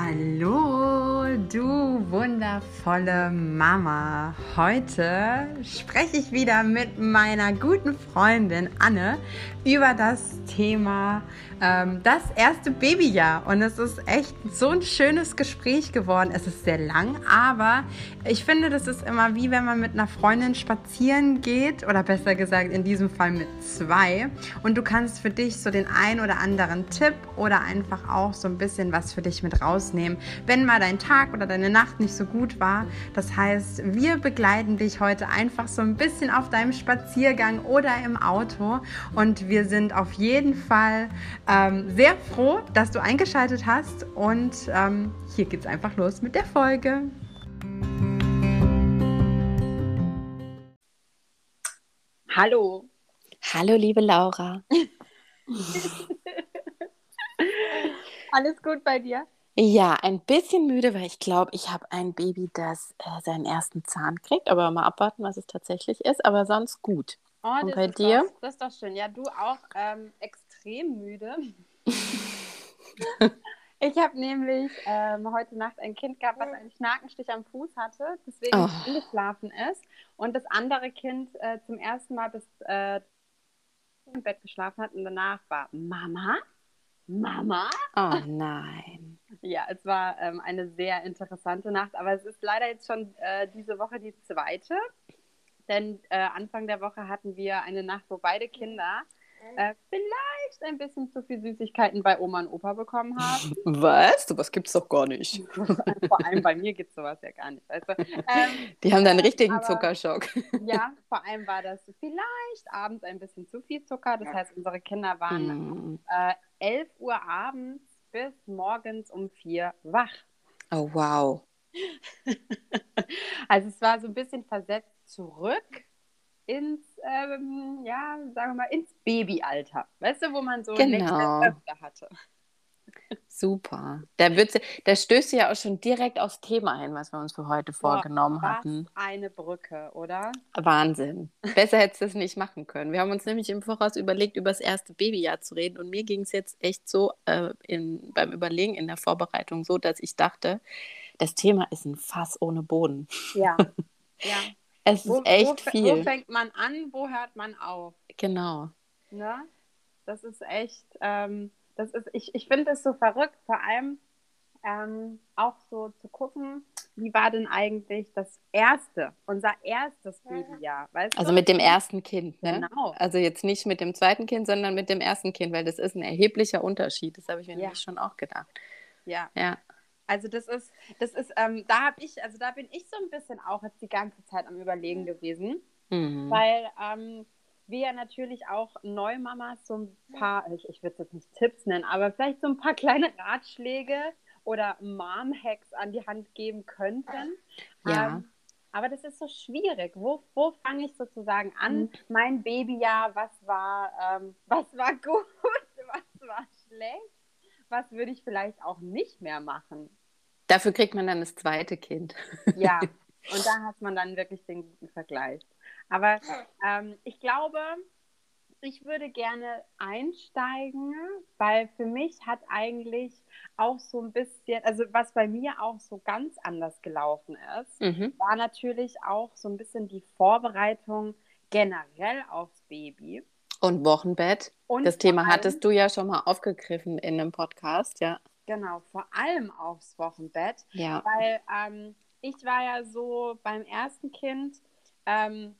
Hallo, du wundervolle Mama. Heute spreche ich wieder mit meiner guten Freundin Anne über das Thema ähm, das erste Babyjahr. Und es ist echt so ein schönes Gespräch geworden. Es ist sehr lang, aber ich finde, das ist immer wie wenn man mit einer Freundin spazieren geht oder besser gesagt in diesem Fall mit zwei. Und du kannst für dich so den ein oder anderen Tipp oder einfach auch so ein bisschen was für dich mit rausnehmen, wenn mal dein Tag oder deine Nacht nicht so gut war. Das heißt, wir begleiten dich heute einfach so ein bisschen auf deinem Spaziergang oder im Auto und wir sind auf jeden Fall ähm, sehr froh, dass du eingeschaltet hast und ähm, hier geht es einfach los mit der Folge. Hallo. Hallo, liebe Laura. Alles gut bei dir? Ja, ein bisschen müde, weil ich glaube, ich habe ein Baby, das äh, seinen ersten Zahn kriegt. Aber mal abwarten, was es tatsächlich ist. Aber sonst gut. Oh, Und bei dir? Doch, das ist doch schön. Ja, du auch ähm, extrem müde. ich habe nämlich ähm, heute Nacht ein Kind gehabt, was einen Schnakenstich am Fuß hatte, deswegen oh. eingeschlafen ist. Und das andere Kind äh, zum ersten Mal bis äh, im Bett geschlafen hat und danach war Mama, Mama. Oh nein. Ja, es war ähm, eine sehr interessante Nacht, aber es ist leider jetzt schon äh, diese Woche die zweite. Denn äh, Anfang der Woche hatten wir eine Nacht, wo beide Kinder äh, vielleicht ein bisschen zu viel Süßigkeiten bei Oma und Opa bekommen haben. Was? Sowas gibt es doch gar nicht. vor allem bei mir gibt es sowas ja gar nicht. Du? ähm, Die haben da einen richtigen aber, Zuckerschock. ja, vor allem war das vielleicht abends ein bisschen zu viel Zucker. Das heißt, unsere Kinder waren mm. äh, 11 Uhr abends bis morgens um 4 wach. Oh, wow. also es war so ein bisschen versetzt zurück ins, ähm, ja, sagen wir mal, ins Babyalter. Weißt du, wo man so genau. öfter hatte. Super. Da, da stößt ja auch schon direkt aufs Thema ein, was wir uns für heute Boah, vorgenommen hatten. Eine Brücke, oder? Wahnsinn. Besser hättest du es nicht machen können. Wir haben uns nämlich im Voraus überlegt, über das erste Babyjahr zu reden. Und mir ging es jetzt echt so äh, in, beim Überlegen in der Vorbereitung so, dass ich dachte, das Thema ist ein Fass ohne Boden. Ja. Ja. Es ist wo, echt wo, viel. Wo fängt man an, wo hört man auf? Genau. Ne? Das ist echt, ähm, das ist, ich, ich finde es so verrückt, vor allem ähm, auch so zu gucken, wie war denn eigentlich das erste, unser erstes Babyjahr? Weißt also du? mit dem ersten Kind, ne? Genau. Also jetzt nicht mit dem zweiten Kind, sondern mit dem ersten Kind, weil das ist ein erheblicher Unterschied. Das habe ich mir ja. nämlich schon auch gedacht. Ja. Ja. Also das ist, das ist, ähm, da habe ich, also da bin ich so ein bisschen auch jetzt die ganze Zeit am Überlegen gewesen, mhm. weil ähm, wir ja natürlich auch Neumamas so ein paar, ich, ich würde es jetzt nicht Tipps nennen, aber vielleicht so ein paar kleine Ratschläge oder Mom-Hacks an die Hand geben könnten. Ja. Ähm, aber das ist so schwierig. Wo, wo fange ich sozusagen an? Mhm. Mein Babyjahr, was war, ähm, was war gut, was war schlecht? Was würde ich vielleicht auch nicht mehr machen? Dafür kriegt man dann das zweite Kind. Ja, und da hat man dann wirklich den guten Vergleich. Aber ähm, ich glaube, ich würde gerne einsteigen, weil für mich hat eigentlich auch so ein bisschen, also was bei mir auch so ganz anders gelaufen ist, mhm. war natürlich auch so ein bisschen die Vorbereitung generell aufs Baby. Und Wochenbett. Und das Thema hattest du ja schon mal aufgegriffen in einem Podcast, ja. Genau, vor allem aufs Wochenbett. Ja. Weil ähm, ich war ja so beim ersten Kind, ähm,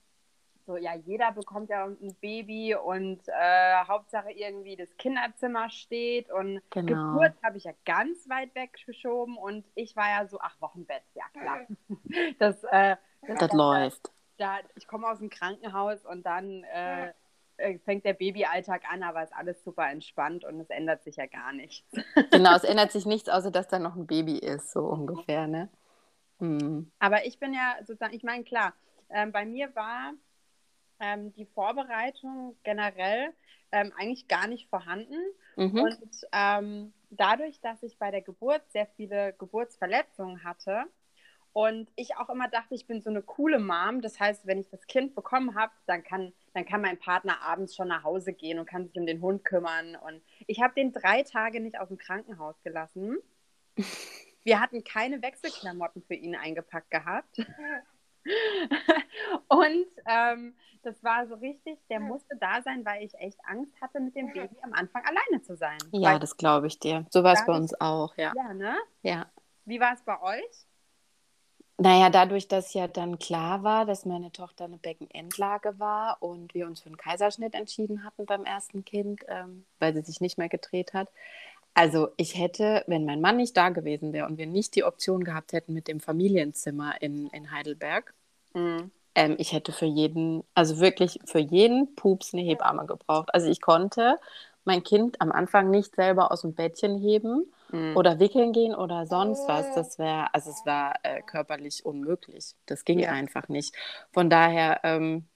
so ja, jeder bekommt ja ein Baby und äh, Hauptsache irgendwie das Kinderzimmer steht und genau. Geburt habe ich ja ganz weit weggeschoben und ich war ja so, ach, Wochenbett, ja klar. das, äh, das, das läuft. Da, ich komme aus dem Krankenhaus und dann äh, äh, fängt der Babyalltag an, aber ist alles super entspannt und es ändert sich ja gar nichts. Genau, es ändert sich nichts, außer dass da noch ein Baby ist, so ungefähr, ne? Hm. Aber ich bin ja sozusagen, ich meine, klar, ähm, bei mir war ähm, die Vorbereitung generell ähm, eigentlich gar nicht vorhanden. Mhm. Und ähm, dadurch, dass ich bei der Geburt sehr viele Geburtsverletzungen hatte, und ich auch immer dachte, ich bin so eine coole Mom. Das heißt, wenn ich das Kind bekommen habe, dann kann, dann kann mein Partner abends schon nach Hause gehen und kann sich um den Hund kümmern. Und ich habe den drei Tage nicht aus dem Krankenhaus gelassen. wir hatten keine Wechselklamotten für ihn eingepackt gehabt. und ähm, das war so richtig, der musste da sein, weil ich echt Angst hatte, mit dem Baby am Anfang alleine zu sein. Ja, weil das glaube ich dir. So war es bei uns auch, ja. Ja, ne? Ja. Wie war es bei euch? Naja, dadurch, dass ja dann klar war, dass meine Tochter eine Beckenendlage war und wir uns für einen Kaiserschnitt entschieden hatten beim ersten Kind, ähm, weil sie sich nicht mehr gedreht hat. Also ich hätte, wenn mein Mann nicht da gewesen wäre und wir nicht die Option gehabt hätten mit dem Familienzimmer in, in Heidelberg, mhm. ähm, ich hätte für jeden, also wirklich für jeden Pups eine Hebamme gebraucht. Also ich konnte mein Kind am Anfang nicht selber aus dem Bettchen heben mhm. oder wickeln gehen oder sonst was. Das wäre, also es war äh, körperlich unmöglich. Das ging ja. einfach nicht. Von daher ähm,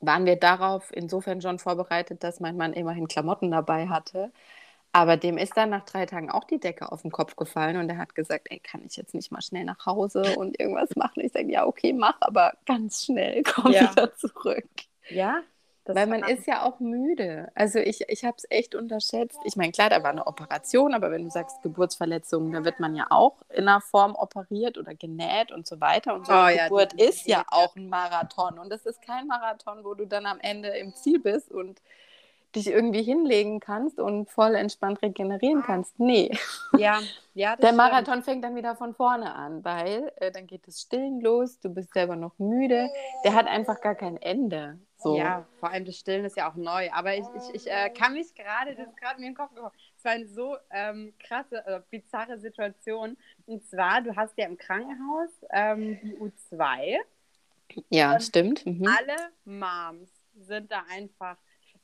waren wir darauf insofern schon vorbereitet, dass mein Mann immerhin Klamotten dabei hatte. Aber dem ist dann nach drei Tagen auch die Decke auf den Kopf gefallen und er hat gesagt, ey, kann ich jetzt nicht mal schnell nach Hause und irgendwas machen? Ich sage, ja, okay, mach, aber ganz schnell komm ja. wieder zurück. Ja, das Weil man ist ja auch müde. Also ich, ich habe es echt unterschätzt. Ich meine, klar, da war eine Operation, aber wenn du sagst Geburtsverletzungen, da wird man ja auch in einer Form operiert oder genäht und so weiter. Und so oh, eine ja, Geburt ist ja auch ein Marathon. Und es ist kein Marathon, wo du dann am Ende im Ziel bist und dich irgendwie hinlegen kannst und voll entspannt regenerieren kannst. Nee. Ja, ja. Der Marathon stimmt. fängt dann wieder von vorne an, weil äh, dann geht das Stillen los, du bist selber noch müde. Der hat einfach gar kein Ende. So. Ja, vor allem das Stillen ist ja auch neu. Aber ich, ich, ich äh, kann mich gerade, das ist gerade mir in den Kopf gekommen, es war eine so ähm, krasse, äh, bizarre Situation. Und zwar, du hast ja im Krankenhaus ähm, die U2. Ja, stimmt. Mhm. Alle Moms sind da einfach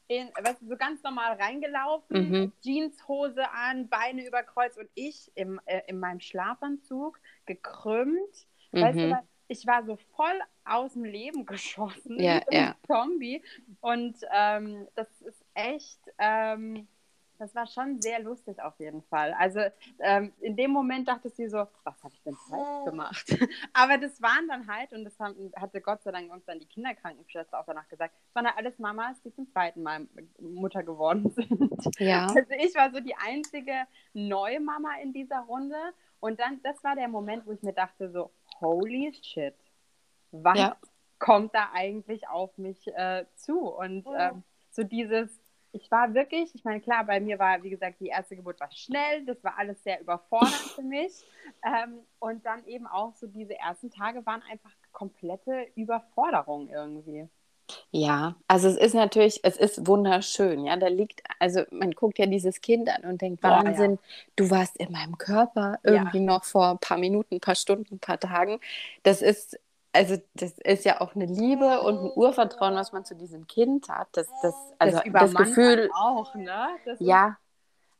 in, weißt du, so ganz normal reingelaufen, mhm. Jeanshose an, Beine über Kreuz und ich im, äh, in meinem Schlafanzug gekrümmt. Mhm. Weißt du, mhm. Ich war so voll aus dem Leben geschossen, ja, wie ja. Zombie. Und ähm, das ist echt, ähm, das war schon sehr lustig auf jeden Fall. Also ähm, in dem Moment dachte sie so, was habe ich denn falsch gemacht? Aber das waren dann halt, und das haben, hatte Gott sei Dank uns dann die Kinderkrankenschwester auch danach gesagt, das waren halt alles Mamas, die zum zweiten Mal Mutter geworden sind. Ja. Also ich war so die einzige neue Mama in dieser Runde. Und dann, das war der Moment, wo ich mir dachte so, holy shit, was ja. kommt da eigentlich auf mich äh, zu? Und ähm, so dieses, ich war wirklich, ich meine, klar, bei mir war, wie gesagt, die erste Geburt war schnell, das war alles sehr überfordernd für mich. Ähm, und dann eben auch so diese ersten Tage waren einfach komplette Überforderung irgendwie. Ja, also es ist natürlich, es ist wunderschön, ja. Da liegt, also man guckt ja dieses Kind an und denkt, Boah, Wahnsinn, ja. du warst in meinem Körper irgendwie ja. noch vor ein paar Minuten, ein paar Stunden, ein paar Tagen. Das ist also das ist ja auch eine Liebe und ein Urvertrauen, was man zu diesem Kind hat. Das, das, also das, das Gefühl auch, ne? Das ja,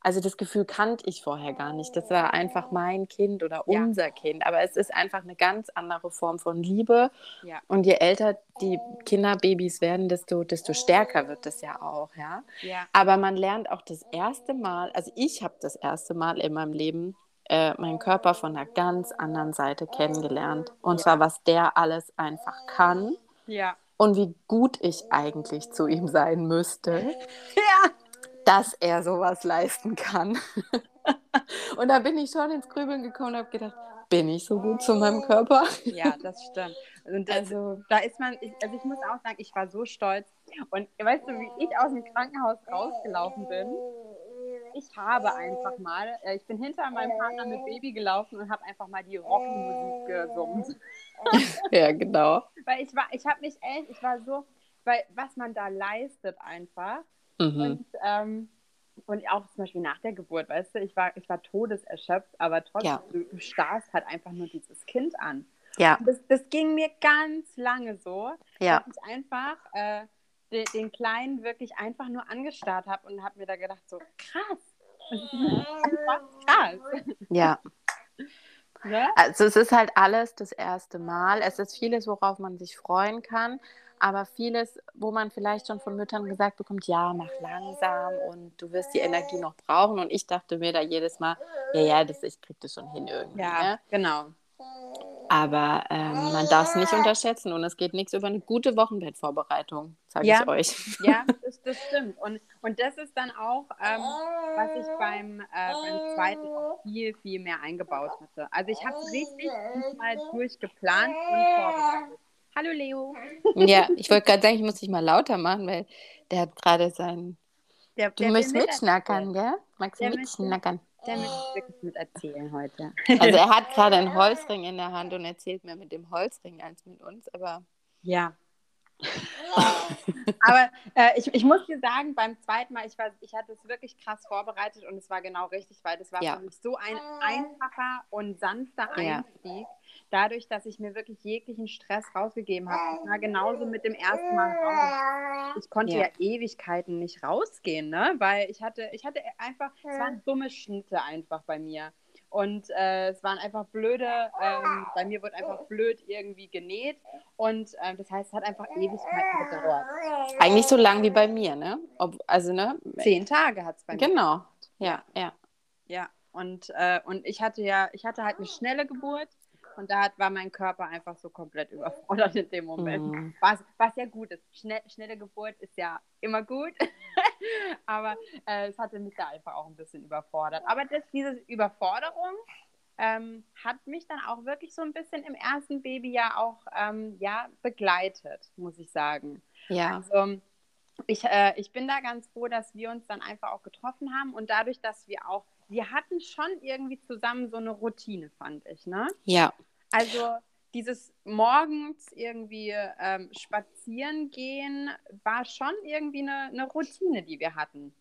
also das Gefühl kannte ich vorher gar nicht. Das war einfach mein Kind oder unser ja. Kind. Aber es ist einfach eine ganz andere Form von Liebe. Ja. Und je älter die Kinderbabys werden, desto, desto stärker wird das ja auch, ja? ja. Aber man lernt auch das erste Mal, also ich habe das erste Mal in meinem Leben äh, meinen Körper von einer ganz anderen Seite kennengelernt. Und zwar, was der alles einfach kann. Ja. Und wie gut ich eigentlich zu ihm sein müsste. Ja. Dass er sowas leisten kann. und da bin ich schon ins Grübeln gekommen und habe gedacht, bin ich so gut zu meinem Körper? Ja, das stimmt. Und das, also, da ist man, ich, also ich muss auch sagen, ich war so stolz. Und weißt du, wie ich aus dem Krankenhaus rausgelaufen bin? ich habe einfach mal, äh, ich bin hinter meinem Partner mit Baby gelaufen und habe einfach mal die Rockmusik gesummt. ja, genau. weil ich war, ich habe mich echt, ich war so, weil was man da leistet einfach. Mhm. Und, ähm, und auch zum Beispiel nach der Geburt, weißt du, ich war, ich war todeserschöpft, aber trotzdem, ja. du, du starrst halt einfach nur dieses Kind an. Ja. Das, das ging mir ganz lange so, ja. dass ich einfach äh, den, den Kleinen wirklich einfach nur angestarrt habe und habe mir da gedacht, so krass. krass. Ja. ja. Also es ist halt alles das erste Mal. Es ist vieles, worauf man sich freuen kann, aber vieles, wo man vielleicht schon von Müttern gesagt bekommt, ja, mach langsam und du wirst die Energie noch brauchen. Und ich dachte mir da jedes Mal, ja, ja, das, ich krieg das schon hin irgendwie. Ja, ne? genau. Aber ähm, man darf es nicht unterschätzen und es geht nichts über eine gute Wochenbettvorbereitung, sage ja. ich euch. Ja, das, das stimmt. Und, und das ist dann auch, ähm, was ich beim, äh, beim zweiten auch viel, viel mehr eingebaut hatte. Also ich habe es richtig mal durchgeplant und vorbereitet. Hallo Leo. Ja, ich wollte gerade sagen, ich muss dich mal lauter machen, weil der hat gerade sein. Der, du der möchtest mitschnackern, gell? Magst du mitschnackern? Der möchte wirklich mit erzählen heute. Also er hat gerade einen Holzring in der Hand und erzählt mehr mit dem Holzring als mit uns, aber. Ja. aber äh, ich, ich muss dir sagen, beim zweiten Mal, ich, war, ich hatte es wirklich krass vorbereitet und es war genau richtig, weil das war ja. für mich so ein einfacher und sanfter Einstieg. Ja dadurch, dass ich mir wirklich jeglichen Stress rausgegeben habe. Ich war genauso mit dem ersten Mal raus. Ich konnte ja. ja, Ewigkeiten nicht rausgehen, ne? Weil ich hatte, ich hatte einfach, es waren dumme Schnitte einfach bei mir. Und äh, es waren einfach blöde, ähm, bei mir wurde einfach blöd irgendwie genäht. Und äh, das heißt, es hat einfach Ewigkeiten gedauert. Eigentlich so lang wie bei mir, ne? Ob, also, ne? Zehn Tage hat es bei mir. Genau, ja, ja. Ja, und, äh, und ich hatte ja, ich hatte halt eine schnelle Geburt. Und da hat, war mein Körper einfach so komplett überfordert in dem Moment. Mhm. Was, was ja gut ist. Schnell, schnelle Geburt ist ja immer gut. Aber äh, es hatte mich da einfach auch ein bisschen überfordert. Aber das, diese Überforderung ähm, hat mich dann auch wirklich so ein bisschen im ersten Babyjahr auch ähm, ja, begleitet, muss ich sagen. Ja. Also, ich, äh, ich bin da ganz froh, dass wir uns dann einfach auch getroffen haben und dadurch, dass wir auch wir hatten schon irgendwie zusammen so eine Routine, fand ich, ne? Ja. Also dieses morgens irgendwie ähm, spazieren gehen war schon irgendwie eine, eine Routine, die wir hatten.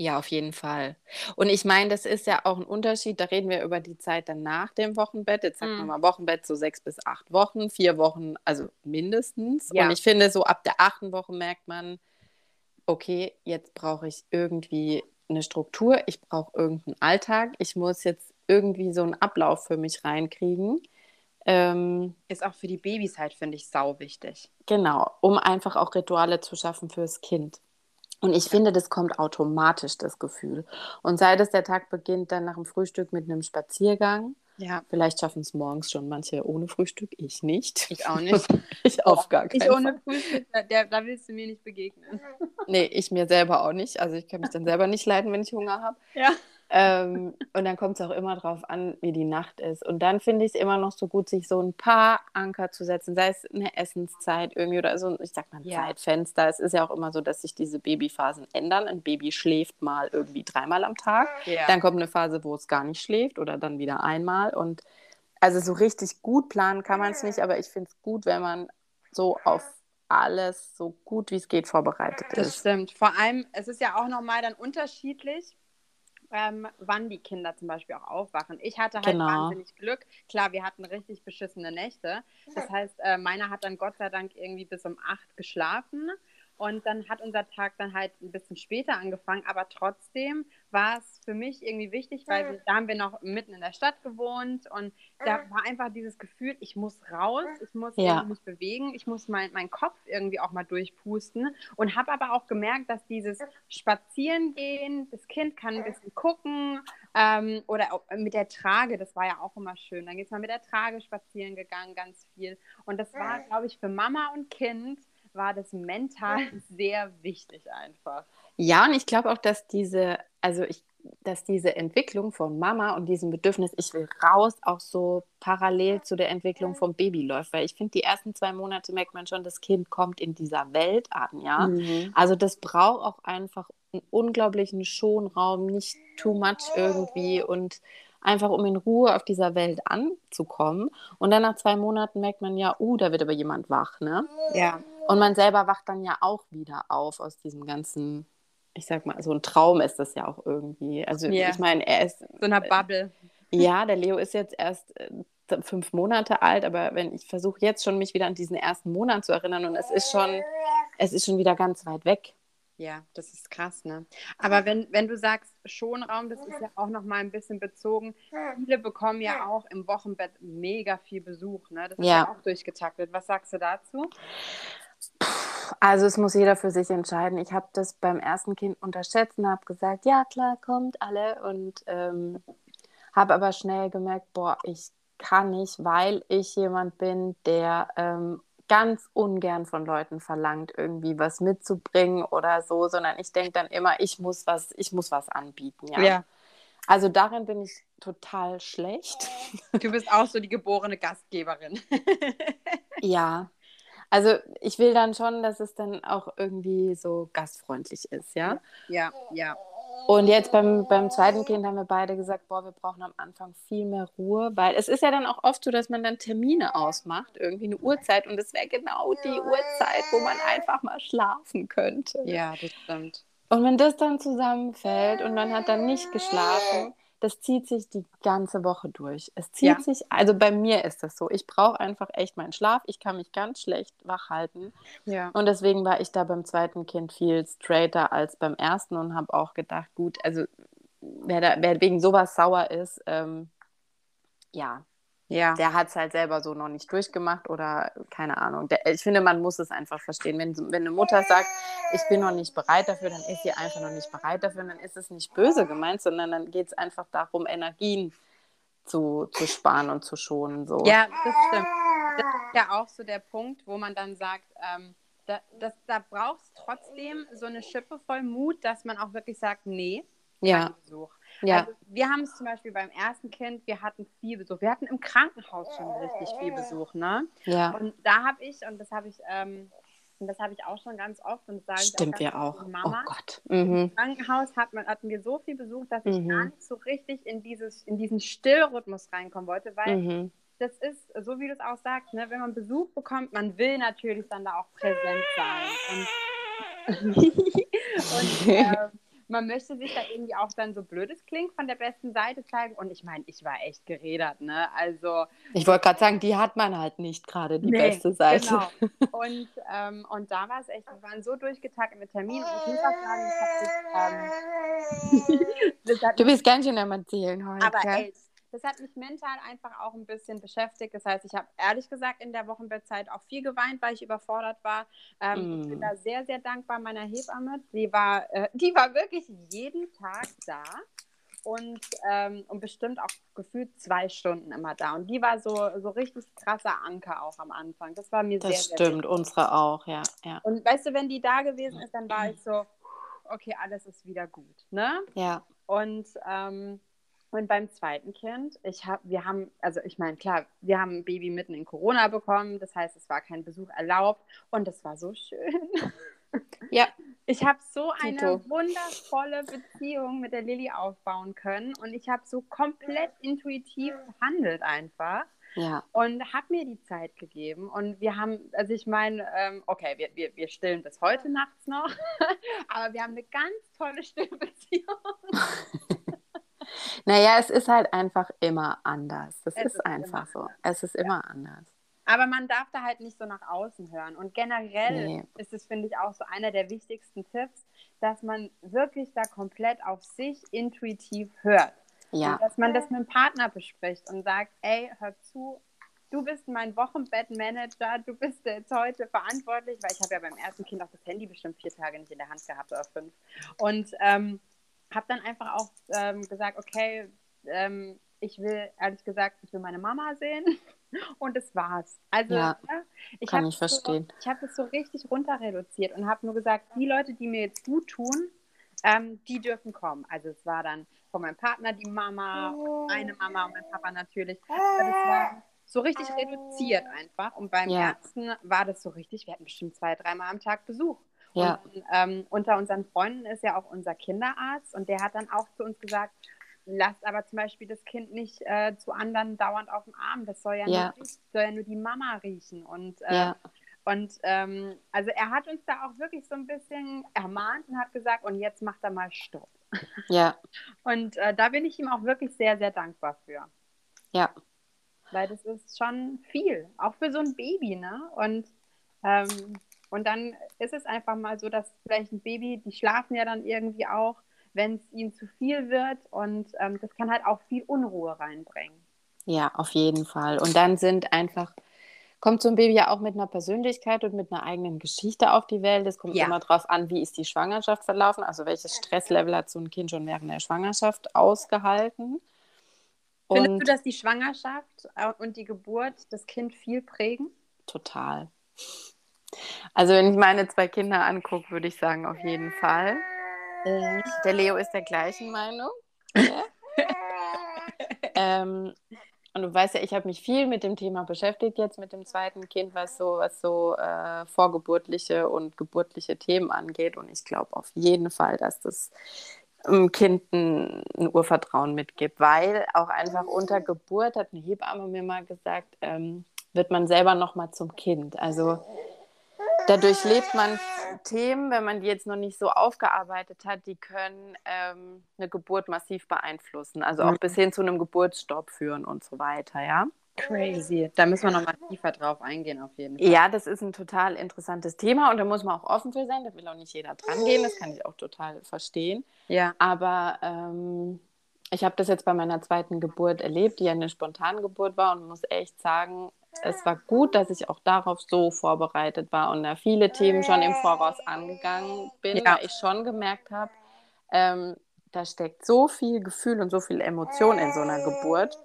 Ja, auf jeden Fall. Und ich meine, das ist ja auch ein Unterschied. Da reden wir über die Zeit dann nach dem Wochenbett. Jetzt wir mm. mal Wochenbett so sechs bis acht Wochen, vier Wochen, also mindestens. Ja. Und ich finde, so ab der achten Woche merkt man, okay, jetzt brauche ich irgendwie eine Struktur, ich brauche irgendeinen Alltag, ich muss jetzt irgendwie so einen Ablauf für mich reinkriegen. Ähm, ist auch für die Babys halt, finde ich, sau wichtig. Genau, um einfach auch Rituale zu schaffen fürs Kind. Und ich finde, das kommt automatisch, das Gefühl. Und seit es der Tag beginnt, dann nach dem Frühstück mit einem Spaziergang. Ja. Vielleicht schaffen es morgens schon manche ohne Frühstück, ich nicht. Ich auch nicht. ich auf gar keinen Ich ohne Frühstück, da, da willst du mir nicht begegnen. nee, ich mir selber auch nicht. Also ich kann mich dann selber nicht leiden, wenn ich Hunger habe. Ja. Ähm, und dann kommt es auch immer darauf an, wie die Nacht ist. Und dann finde ich es immer noch so gut, sich so ein paar Anker zu setzen, sei es eine Essenszeit irgendwie oder so, ich sag mal, ein ja. Zeitfenster. Es ist ja auch immer so, dass sich diese Babyphasen ändern. Ein Baby schläft mal irgendwie dreimal am Tag. Ja. Dann kommt eine Phase, wo es gar nicht schläft oder dann wieder einmal. Und also so richtig gut planen kann man es nicht, aber ich finde es gut, wenn man so auf alles so gut wie es geht vorbereitet das ist. Das stimmt. Vor allem, es ist ja auch nochmal dann unterschiedlich ähm, wann die Kinder zum Beispiel auch aufwachen. Ich hatte halt genau. wahnsinnig Glück. Klar, wir hatten richtig beschissene Nächte. Das heißt, äh, meiner hat dann Gott sei Dank irgendwie bis um acht geschlafen. Und dann hat unser Tag dann halt ein bisschen später angefangen, aber trotzdem war es für mich irgendwie wichtig, weil wir, da haben wir noch mitten in der Stadt gewohnt und da war einfach dieses Gefühl, ich muss raus, ich muss ja. mich bewegen, ich muss meinen mein Kopf irgendwie auch mal durchpusten und habe aber auch gemerkt, dass dieses Spazierengehen, das Kind kann ein bisschen gucken ähm, oder mit der Trage, das war ja auch immer schön. Dann geht es mal mit der Trage spazieren gegangen, ganz viel. Und das war, glaube ich, für Mama und Kind war das mental sehr wichtig einfach. Ja, und ich glaube auch, dass diese, also ich, dass diese Entwicklung von Mama und diesem Bedürfnis, ich will raus, auch so parallel zu der Entwicklung vom Baby läuft. Weil ich finde, die ersten zwei Monate merkt man schon, das Kind kommt in dieser Welt an, ja. Mhm. Also das braucht auch einfach einen unglaublichen Schonraum, nicht too much irgendwie und einfach um in Ruhe auf dieser Welt anzukommen. Und dann nach zwei Monaten merkt man ja, uh, da wird aber jemand wach, ne? Ja. Und man selber wacht dann ja auch wieder auf aus diesem ganzen, ich sag mal, so ein Traum ist das ja auch irgendwie. Also yeah. ich meine, er ist. So einer Bubble. Ja, der Leo ist jetzt erst äh, fünf Monate alt, aber wenn ich versuche jetzt schon mich wieder an diesen ersten Monat zu erinnern und es ist schon, es ist schon wieder ganz weit weg. Ja, das ist krass, ne? Aber wenn, wenn du sagst Schonraum, das ist ja auch noch mal ein bisschen bezogen. Viele bekommen ja auch im Wochenbett mega viel Besuch, ne? Das ist ja, ja auch durchgetaktet. Was sagst du dazu? Also es muss jeder für sich entscheiden. Ich habe das beim ersten Kind unterschätzt und habe gesagt, ja klar, kommt alle und ähm, habe aber schnell gemerkt, boah, ich kann ich, weil ich jemand bin, der ähm, ganz ungern von Leuten verlangt, irgendwie was mitzubringen oder so, sondern ich denke dann immer, ich muss was, ich muss was anbieten, ja. ja. Also darin bin ich total schlecht. Du bist auch so die geborene Gastgeberin. ja. Also ich will dann schon, dass es dann auch irgendwie so gastfreundlich ist, ja? Ja, ja. Und jetzt beim, beim zweiten Kind haben wir beide gesagt, boah, wir brauchen am Anfang viel mehr Ruhe, weil es ist ja dann auch oft so, dass man dann Termine ausmacht, irgendwie eine Uhrzeit und es wäre genau die Uhrzeit, wo man einfach mal schlafen könnte. Ja, das stimmt. Und wenn das dann zusammenfällt und man hat dann nicht geschlafen, das zieht sich die ganze Woche durch. Es zieht ja. sich, also bei mir ist das so. Ich brauche einfach echt meinen Schlaf. Ich kann mich ganz schlecht wach halten. Ja. Und deswegen war ich da beim zweiten Kind viel straighter als beim ersten und habe auch gedacht, gut, also wer, da, wer wegen sowas sauer ist, ähm, ja, ja. Der hat es halt selber so noch nicht durchgemacht oder keine Ahnung. Der, ich finde, man muss es einfach verstehen. Wenn, wenn eine Mutter sagt, ich bin noch nicht bereit dafür, dann ist sie einfach noch nicht bereit dafür. Und dann ist es nicht böse gemeint, sondern dann geht es einfach darum, Energien zu, zu sparen und zu schonen. So. Ja, das stimmt. Das ist ja auch so der Punkt, wo man dann sagt, ähm, da, das, da braucht es trotzdem so eine Schippe voll Mut, dass man auch wirklich sagt, nee, ja. Besuch. Ja. Also wir haben es zum Beispiel beim ersten Kind, wir hatten viel Besuch. Wir hatten im Krankenhaus schon richtig viel Besuch, ne? Ja. Und da habe ich, und das habe ich, ähm, und das habe ich auch schon ganz oft und sage Stimmt, wir auch. Mama. Oh Gott. Mhm. Im Krankenhaus hat man, hatten wir so viel Besuch, dass ich mhm. gar nicht so richtig in, dieses, in diesen Stillrhythmus reinkommen wollte, weil mhm. das ist, so wie du es auch sagst, ne, wenn man Besuch bekommt, man will natürlich dann da auch präsent sein. Und, und äh, man möchte sich da irgendwie auch dann so blödes klingt von der besten Seite zeigen. Und ich meine, ich war echt geredert, ne? Also. Ich wollte gerade sagen, die hat man halt nicht gerade die nee, beste Seite. Genau. Und, ähm, und da war es echt, wir waren so durchgetaktet mit Terminen. Und ich muss auch sagen, ich habe ähm, Du bist ganz schön am Erzählen heute. Aber ey, das hat mich mental einfach auch ein bisschen beschäftigt. Das heißt, ich habe ehrlich gesagt in der Wochenbettzeit auch viel geweint, weil ich überfordert war. Ähm, mm. Ich bin mm. da sehr, sehr dankbar meiner Hebamme. Die war, äh, die war wirklich jeden Tag da und, ähm, und bestimmt auch gefühlt zwei Stunden immer da. Und die war so, so richtig krasser Anker auch am Anfang. Das war mir das sehr, sehr Das stimmt, unsere auch, ja, ja. Und weißt du, wenn die da gewesen ist, dann war ich so, okay, alles ist wieder gut, ne? Ja. Und ähm, und beim zweiten Kind, ich hab, wir haben, also ich meine, klar, wir haben ein Baby mitten in Corona bekommen, das heißt, es war kein Besuch erlaubt und es war so schön. Ja. Ich habe so eine Tito. wundervolle Beziehung mit der Lilly aufbauen können und ich habe so komplett intuitiv gehandelt einfach. Ja. Und habe mir die Zeit gegeben. Und wir haben, also ich meine, ähm, okay, wir, wir, wir stillen bis heute nachts noch, aber wir haben eine ganz tolle Stillbeziehung. Naja, es ist halt einfach immer anders. Das ist, ist, einfach so. Anders. Es ist immer ja. anders. Aber man darf da halt nicht so nach außen hören. Und generell nee. ist es, finde ich, auch so einer der wichtigsten Tipps, dass man wirklich da komplett auf sich intuitiv hört. Ja. Und dass man das mit dem Partner bespricht und sagt, ey, hör zu, du bist mein Wochenbettmanager, du bist jetzt heute verantwortlich, weil ich habe ja beim ersten Kind auch das Handy bestimmt vier Tage nicht in der Hand gehabt oder fünf. Und ähm, habe dann einfach auch ähm, gesagt, okay, ähm, ich will, ehrlich gesagt, ich will meine Mama sehen. Und das war's. Also, ja, ne, ich kann ich verstehen. So, ich habe das so richtig runter reduziert und habe nur gesagt, die Leute, die mir jetzt gut tun, ähm, die dürfen kommen. Also es war dann von meinem Partner die Mama, eine Mama und mein Papa natürlich. Aber das war so richtig reduziert einfach. Und beim ja. Ärzten war das so richtig, wir hatten bestimmt zwei, dreimal am Tag Besuch. Ja. Und, ähm, unter unseren Freunden ist ja auch unser Kinderarzt und der hat dann auch zu uns gesagt, lasst aber zum Beispiel das Kind nicht äh, zu anderen dauernd auf dem Arm. Das soll ja, ja. Nur, soll ja nur die Mama riechen. Und, äh, ja. und ähm, also er hat uns da auch wirklich so ein bisschen ermahnt und hat gesagt, und jetzt macht er mal Stopp. Ja. Und äh, da bin ich ihm auch wirklich sehr, sehr dankbar für. Ja. Weil das ist schon viel, auch für so ein Baby, ne? Und ähm, und dann ist es einfach mal so, dass vielleicht ein Baby, die schlafen ja dann irgendwie auch, wenn es ihnen zu viel wird. Und ähm, das kann halt auch viel Unruhe reinbringen. Ja, auf jeden Fall. Und dann sind einfach, kommt so ein Baby ja auch mit einer Persönlichkeit und mit einer eigenen Geschichte auf die Welt. Es kommt ja. immer darauf an, wie ist die Schwangerschaft verlaufen, also welches Stresslevel hat so ein Kind schon während der Schwangerschaft ausgehalten. Findest und du, dass die Schwangerschaft äh, und die Geburt das Kind viel prägen? Total. Also wenn ich meine zwei Kinder angucke, würde ich sagen, auf jeden Fall. Äh. Der Leo ist der gleichen Meinung. ähm, und du weißt ja, ich habe mich viel mit dem Thema beschäftigt jetzt mit dem zweiten Kind, was so, was so äh, vorgeburtliche und geburtliche Themen angeht. Und ich glaube auf jeden Fall, dass das einem Kind ein, ein, Urvertrauen mitgibt, weil auch einfach unter Geburt, hat eine Hebamme mir mal gesagt, ähm, wird man selber noch mal zum Kind. Also dadurch lebt man Themen, wenn man die jetzt noch nicht so aufgearbeitet hat, die können ähm, eine Geburt massiv beeinflussen. Also auch mhm. bis hin zu einem Geburtsstopp führen und so weiter, ja. Crazy. Da müssen wir noch mal tiefer drauf eingehen, auf jeden Fall. Ja, das ist ein total interessantes Thema und da muss man auch offen für sein. Da will auch nicht jeder dran gehen. Das kann ich auch total verstehen. Ja. Aber ähm, ich habe das jetzt bei meiner zweiten Geburt erlebt, die ja eine spontane Geburt war und muss echt sagen, es war gut, dass ich auch darauf so vorbereitet war und da viele Themen schon im Voraus angegangen bin, ja. weil ich schon gemerkt habe, ähm, da steckt so viel Gefühl und so viel Emotion in so einer Geburt.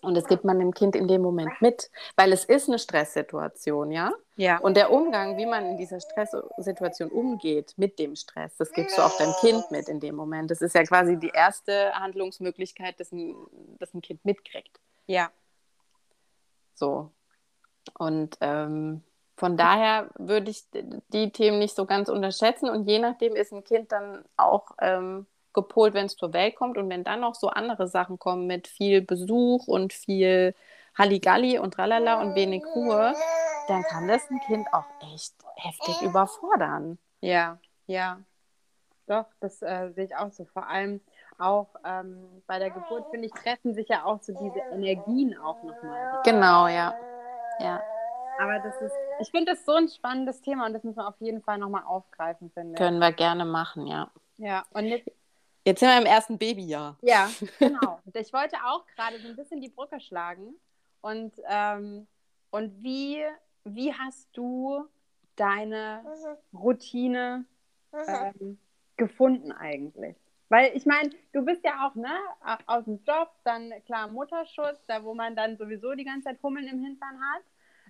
Und das gibt man dem Kind in dem Moment mit, weil es ist eine Stresssituation, ja? Ja. Und der Umgang, wie man in dieser Stresssituation umgeht mit dem Stress, das gibst du auch deinem Kind mit in dem Moment. Das ist ja quasi die erste Handlungsmöglichkeit, dass ein, dass ein Kind mitkriegt. Ja. So. Und ähm, von daher würde ich die Themen nicht so ganz unterschätzen. Und je nachdem ist ein Kind dann auch ähm, gepolt, wenn es zur Welt kommt. Und wenn dann noch so andere Sachen kommen mit viel Besuch und viel Halligalli und Tralala und wenig Ruhe, dann kann das ein Kind auch echt heftig überfordern. Ja, ja. Doch, das äh, sehe ich auch so. Vor allem auch ähm, bei der Geburt, finde ich, treffen sich ja auch so diese Energien auch nochmal. Genau, ja. Ja. Aber das ist, ich finde das so ein spannendes Thema und das müssen wir auf jeden Fall nochmal aufgreifen, finde ich. Können wir gerne machen, ja. Ja, und jetzt, jetzt sind wir im ersten Babyjahr. Ja, genau. ich wollte auch gerade so ein bisschen die Brücke schlagen. Und, ähm, und wie, wie hast du deine Routine ähm, gefunden eigentlich? Weil ich meine, du bist ja auch ne, aus dem Job, dann klar Mutterschutz, da wo man dann sowieso die ganze Zeit Hummeln im Hintern hat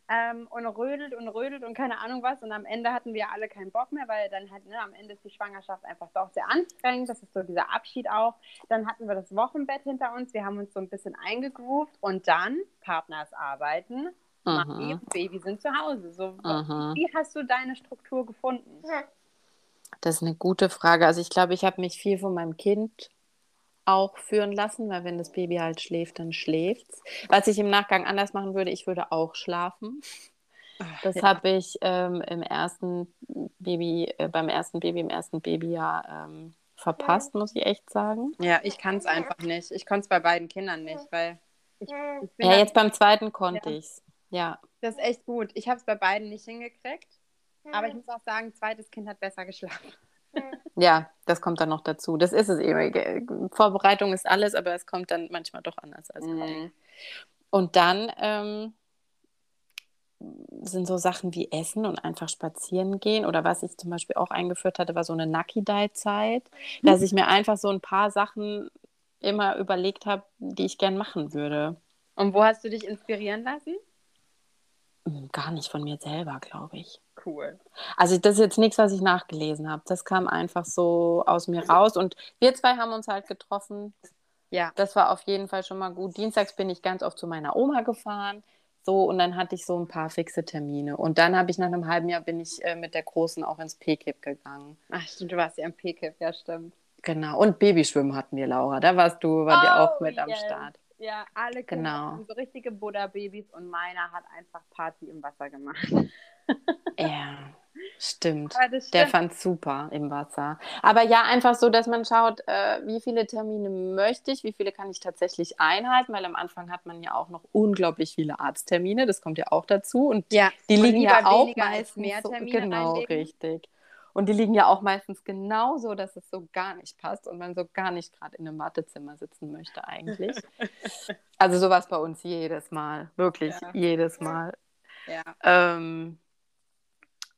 ähm, und rödelt und rödelt und keine Ahnung was. Und am Ende hatten wir alle keinen Bock mehr, weil dann halt, ne, am Ende ist die Schwangerschaft einfach doch sehr anstrengend. Das ist so dieser Abschied auch. Dann hatten wir das Wochenbett hinter uns. Wir haben uns so ein bisschen eingegroovt und dann Partners arbeiten. Mami, mhm. Baby sind zu Hause. So. Wie hast du deine Struktur gefunden? Das ist eine gute Frage. Also ich glaube, ich habe mich viel von meinem Kind auch führen lassen, weil wenn das Baby halt schläft, dann schläft's. Was ich im Nachgang anders machen würde, ich würde auch schlafen. Das ja. habe ich ähm, im ersten Baby, äh, beim ersten Baby, im ersten Babyjahr ähm, verpasst, muss ich echt sagen. Ja, ich kann es einfach nicht. Ich konnte es bei beiden Kindern nicht, weil ich, ich Ja, jetzt beim zweiten konnte ja. ich es. Ja. Das ist echt gut. Ich habe es bei beiden nicht hingekriegt. Aber ich muss auch sagen, zweites Kind hat besser geschlafen. Ja, das kommt dann noch dazu. Das ist es eben. Vorbereitung ist alles, aber es kommt dann manchmal doch anders als mhm. Und dann ähm, sind so Sachen wie Essen und einfach spazieren gehen. Oder was ich zum Beispiel auch eingeführt hatte, war so eine Nucky-Dye-Zeit, dass ich mir einfach so ein paar Sachen immer überlegt habe, die ich gern machen würde. Und wo hast du dich inspirieren lassen? Gar nicht von mir selber, glaube ich. Cool. Also das ist jetzt nichts, was ich nachgelesen habe. Das kam einfach so aus mir raus. Und wir zwei haben uns halt getroffen. Ja. Das war auf jeden Fall schon mal gut. Dienstags bin ich ganz oft zu meiner Oma gefahren. So, und dann hatte ich so ein paar fixe Termine. Und dann habe ich nach einem halben Jahr bin ich äh, mit der Großen auch ins PKIP gegangen. Ach stimmt, du warst ja im PKIP, ja stimmt. Genau. Und Babyschwimmen hatten wir, Laura. Da warst du, war oh, dir auch mit yes. am Start. Ja, alle Kinder genau. so richtige Buddha-Babys und meiner hat einfach Party im Wasser gemacht. Ja, stimmt. stimmt. Der fand super im Wasser. Aber ja, einfach so, dass man schaut, äh, wie viele Termine möchte ich, wie viele kann ich tatsächlich einhalten, weil am Anfang hat man ja auch noch unglaublich viele Arzttermine, das kommt ja auch dazu. Und ja, die liegen ja auch meistens mehr Termine so, genau, reinlegen. richtig. Und die liegen ja auch meistens genauso, dass es so gar nicht passt und man so gar nicht gerade in einem Wartezimmer sitzen möchte eigentlich. also sowas bei uns jedes Mal, wirklich ja. jedes Mal. Ja. Ähm,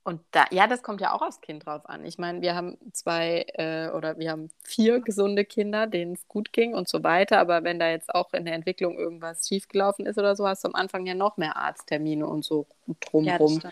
Und da, ja, das kommt ja auch aufs Kind drauf an. Ich meine, wir haben zwei äh, oder wir haben vier gesunde Kinder, denen es gut ging und so weiter. Aber wenn da jetzt auch in der Entwicklung irgendwas schiefgelaufen ist oder so, hast du am Anfang ja noch mehr Arzttermine und so drumherum. Ja,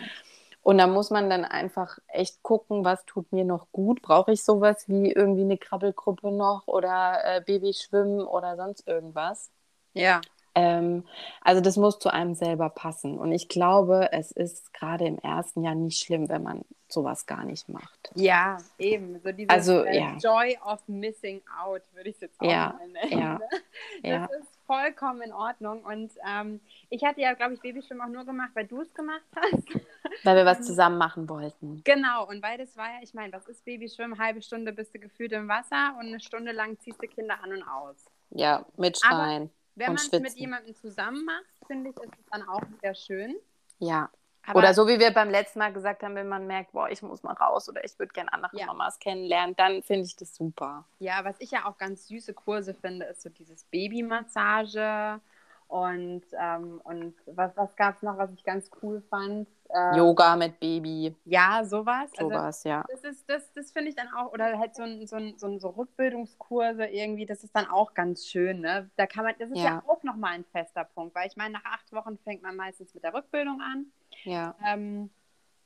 und da muss man dann einfach echt gucken, was tut mir noch gut. Brauche ich sowas wie irgendwie eine Krabbelgruppe noch oder äh, Babyschwimmen oder sonst irgendwas? Ja. Ähm, also das muss zu einem selber passen. Und ich glaube, es ist gerade im ersten Jahr nicht schlimm, wenn man sowas gar nicht macht. Ja, eben. So dieses also, äh, ja. Joy of Missing Out, würde ich es jetzt auch ja, mal nennen. Ja, das ja. ist vollkommen in Ordnung. Und ähm, ich hatte ja, glaube ich, Babyschwimmen auch nur gemacht, weil du es gemacht hast. Weil wir was zusammen machen wollten. Genau, und weil das war ja, ich meine, was ist Babyschwimmen? Halbe Stunde bist du gefühlt im Wasser und eine Stunde lang ziehst du Kinder an und aus. Ja, mit Schreien. Aber wenn man es mit jemandem zusammen macht, finde ich, ist es dann auch wieder schön. Ja. Aber oder so wie wir beim letzten Mal gesagt haben, wenn man merkt, boah, ich muss mal raus oder ich würde gerne andere ja. Mamas kennenlernen, dann finde ich das super. Ja, was ich ja auch ganz süße Kurse finde, ist so dieses Babymassage und, ähm, und was, was gab es noch, was ich ganz cool fand? Ähm, Yoga mit Baby. Ja, sowas. Also sowas, also, ja. Das, ist, das, das finde ich dann auch, oder halt so ein, so, ein, so, ein, so Rückbildungskurse irgendwie, das ist dann auch ganz schön. Ne? Da kann man, das ist ja, ja auch nochmal ein fester Punkt, weil ich meine, nach acht Wochen fängt man meistens mit der Rückbildung an. Ja. Ähm,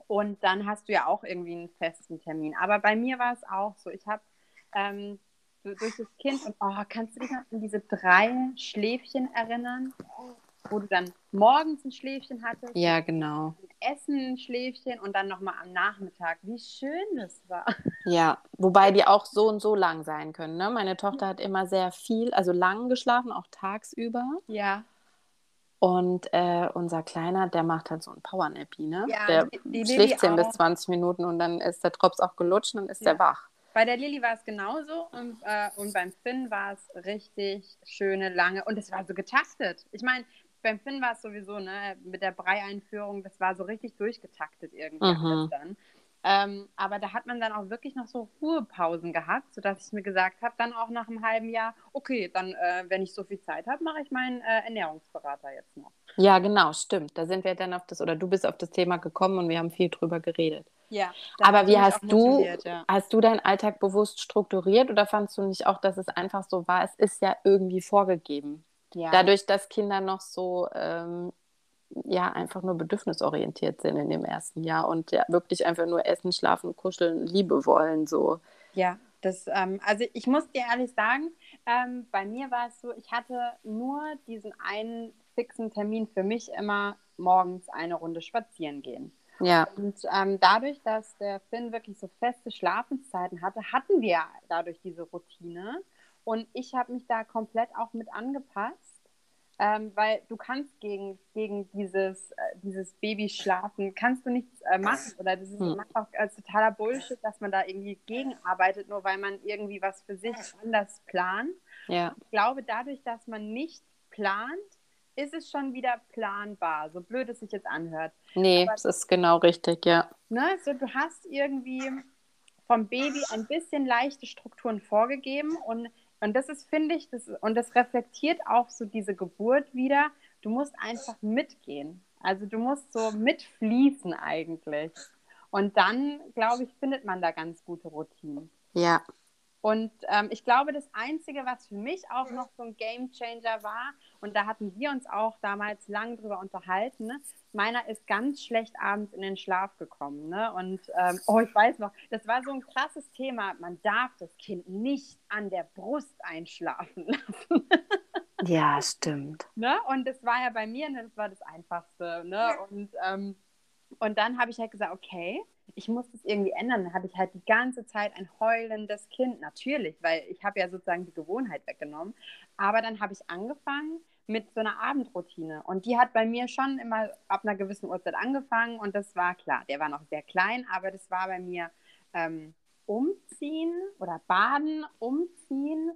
und dann hast du ja auch irgendwie einen festen Termin. Aber bei mir war es auch so. Ich habe ähm, durch das Kind und oh, kannst du dich noch an diese drei Schläfchen erinnern? Wo du dann morgens ein Schläfchen hattest. Ja, genau. Essen ein Schläfchen und dann nochmal am Nachmittag. Wie schön das war. Ja, wobei die auch so und so lang sein können. Ne? Meine Tochter hat immer sehr viel, also lang geschlafen, auch tagsüber. Ja. Und äh, unser Kleiner, der macht halt so ein Powernappy, ne? Ja, der schläft 10 bis 20 Minuten und dann ist der Drops auch gelutscht und dann ist ja. der wach. Bei der Lilly war es genauso und, äh, und beim Finn war es richtig schöne, lange und es war so getaktet. Ich meine, beim Finn war es sowieso, ne, mit der Brei-Einführung, das war so richtig durchgetaktet irgendwie mhm. dann. Ähm, aber da hat man dann auch wirklich noch so Ruhepausen gehabt, sodass ich mir gesagt habe, dann auch nach einem halben Jahr, okay, dann, äh, wenn ich so viel Zeit habe, mache ich meinen äh, Ernährungsberater jetzt noch. Ja, genau, stimmt. Da sind wir dann auf das, oder du bist auf das Thema gekommen und wir haben viel drüber geredet. Ja. Aber wie hast du, ja. hast du deinen Alltag bewusst strukturiert oder fandst du nicht auch, dass es einfach so war, es ist ja irgendwie vorgegeben? Ja. Dadurch, dass Kinder noch so ähm, ja einfach nur bedürfnisorientiert sind in dem ersten Jahr und ja wirklich einfach nur essen, schlafen, kuscheln, Liebe wollen so. Ja, das, ähm, also ich muss dir ehrlich sagen, ähm, bei mir war es so, ich hatte nur diesen einen fixen Termin für mich immer morgens eine Runde spazieren gehen. Ja. Und ähm, dadurch, dass der Finn wirklich so feste Schlafenszeiten hatte, hatten wir dadurch diese Routine. Und ich habe mich da komplett auch mit angepasst, ähm, weil du kannst gegen, gegen dieses, äh, dieses Babyschlafen, kannst du nichts äh, machen. Oder das ist hm. auch als totaler Bullshit, dass man da irgendwie gegenarbeitet, nur weil man irgendwie was für sich anders plant. Ja. Ich glaube, dadurch, dass man nicht plant, ist es schon wieder planbar, so blöd es sich jetzt anhört. Nee, Aber, das ist genau richtig, ja. Ne, so du hast irgendwie vom Baby ein bisschen leichte Strukturen vorgegeben und und das ist, finde ich, das, und das reflektiert auch so diese Geburt wieder. Du musst einfach mitgehen. Also du musst so mitfließen eigentlich. Und dann, glaube ich, findet man da ganz gute Routinen. Ja. Und ähm, ich glaube, das Einzige, was für mich auch noch so ein Game Changer war, und da hatten wir uns auch damals lang drüber unterhalten, ne? meiner ist ganz schlecht abends in den Schlaf gekommen. Ne? Und ähm, oh, ich weiß noch, das war so ein krasses Thema. Man darf das Kind nicht an der Brust einschlafen lassen. ja, stimmt. Ne? Und das war ja bei mir, ne, das war das Einfachste. Ne? Und, ähm, und dann habe ich halt gesagt, okay, ich muss das irgendwie ändern. Dann hatte ich halt die ganze Zeit ein heulendes Kind, natürlich, weil ich habe ja sozusagen die Gewohnheit weggenommen. Aber dann habe ich angefangen mit so einer Abendroutine und die hat bei mir schon immer ab einer gewissen Uhrzeit angefangen und das war klar. Der war noch sehr klein, aber das war bei mir ähm, umziehen oder baden, umziehen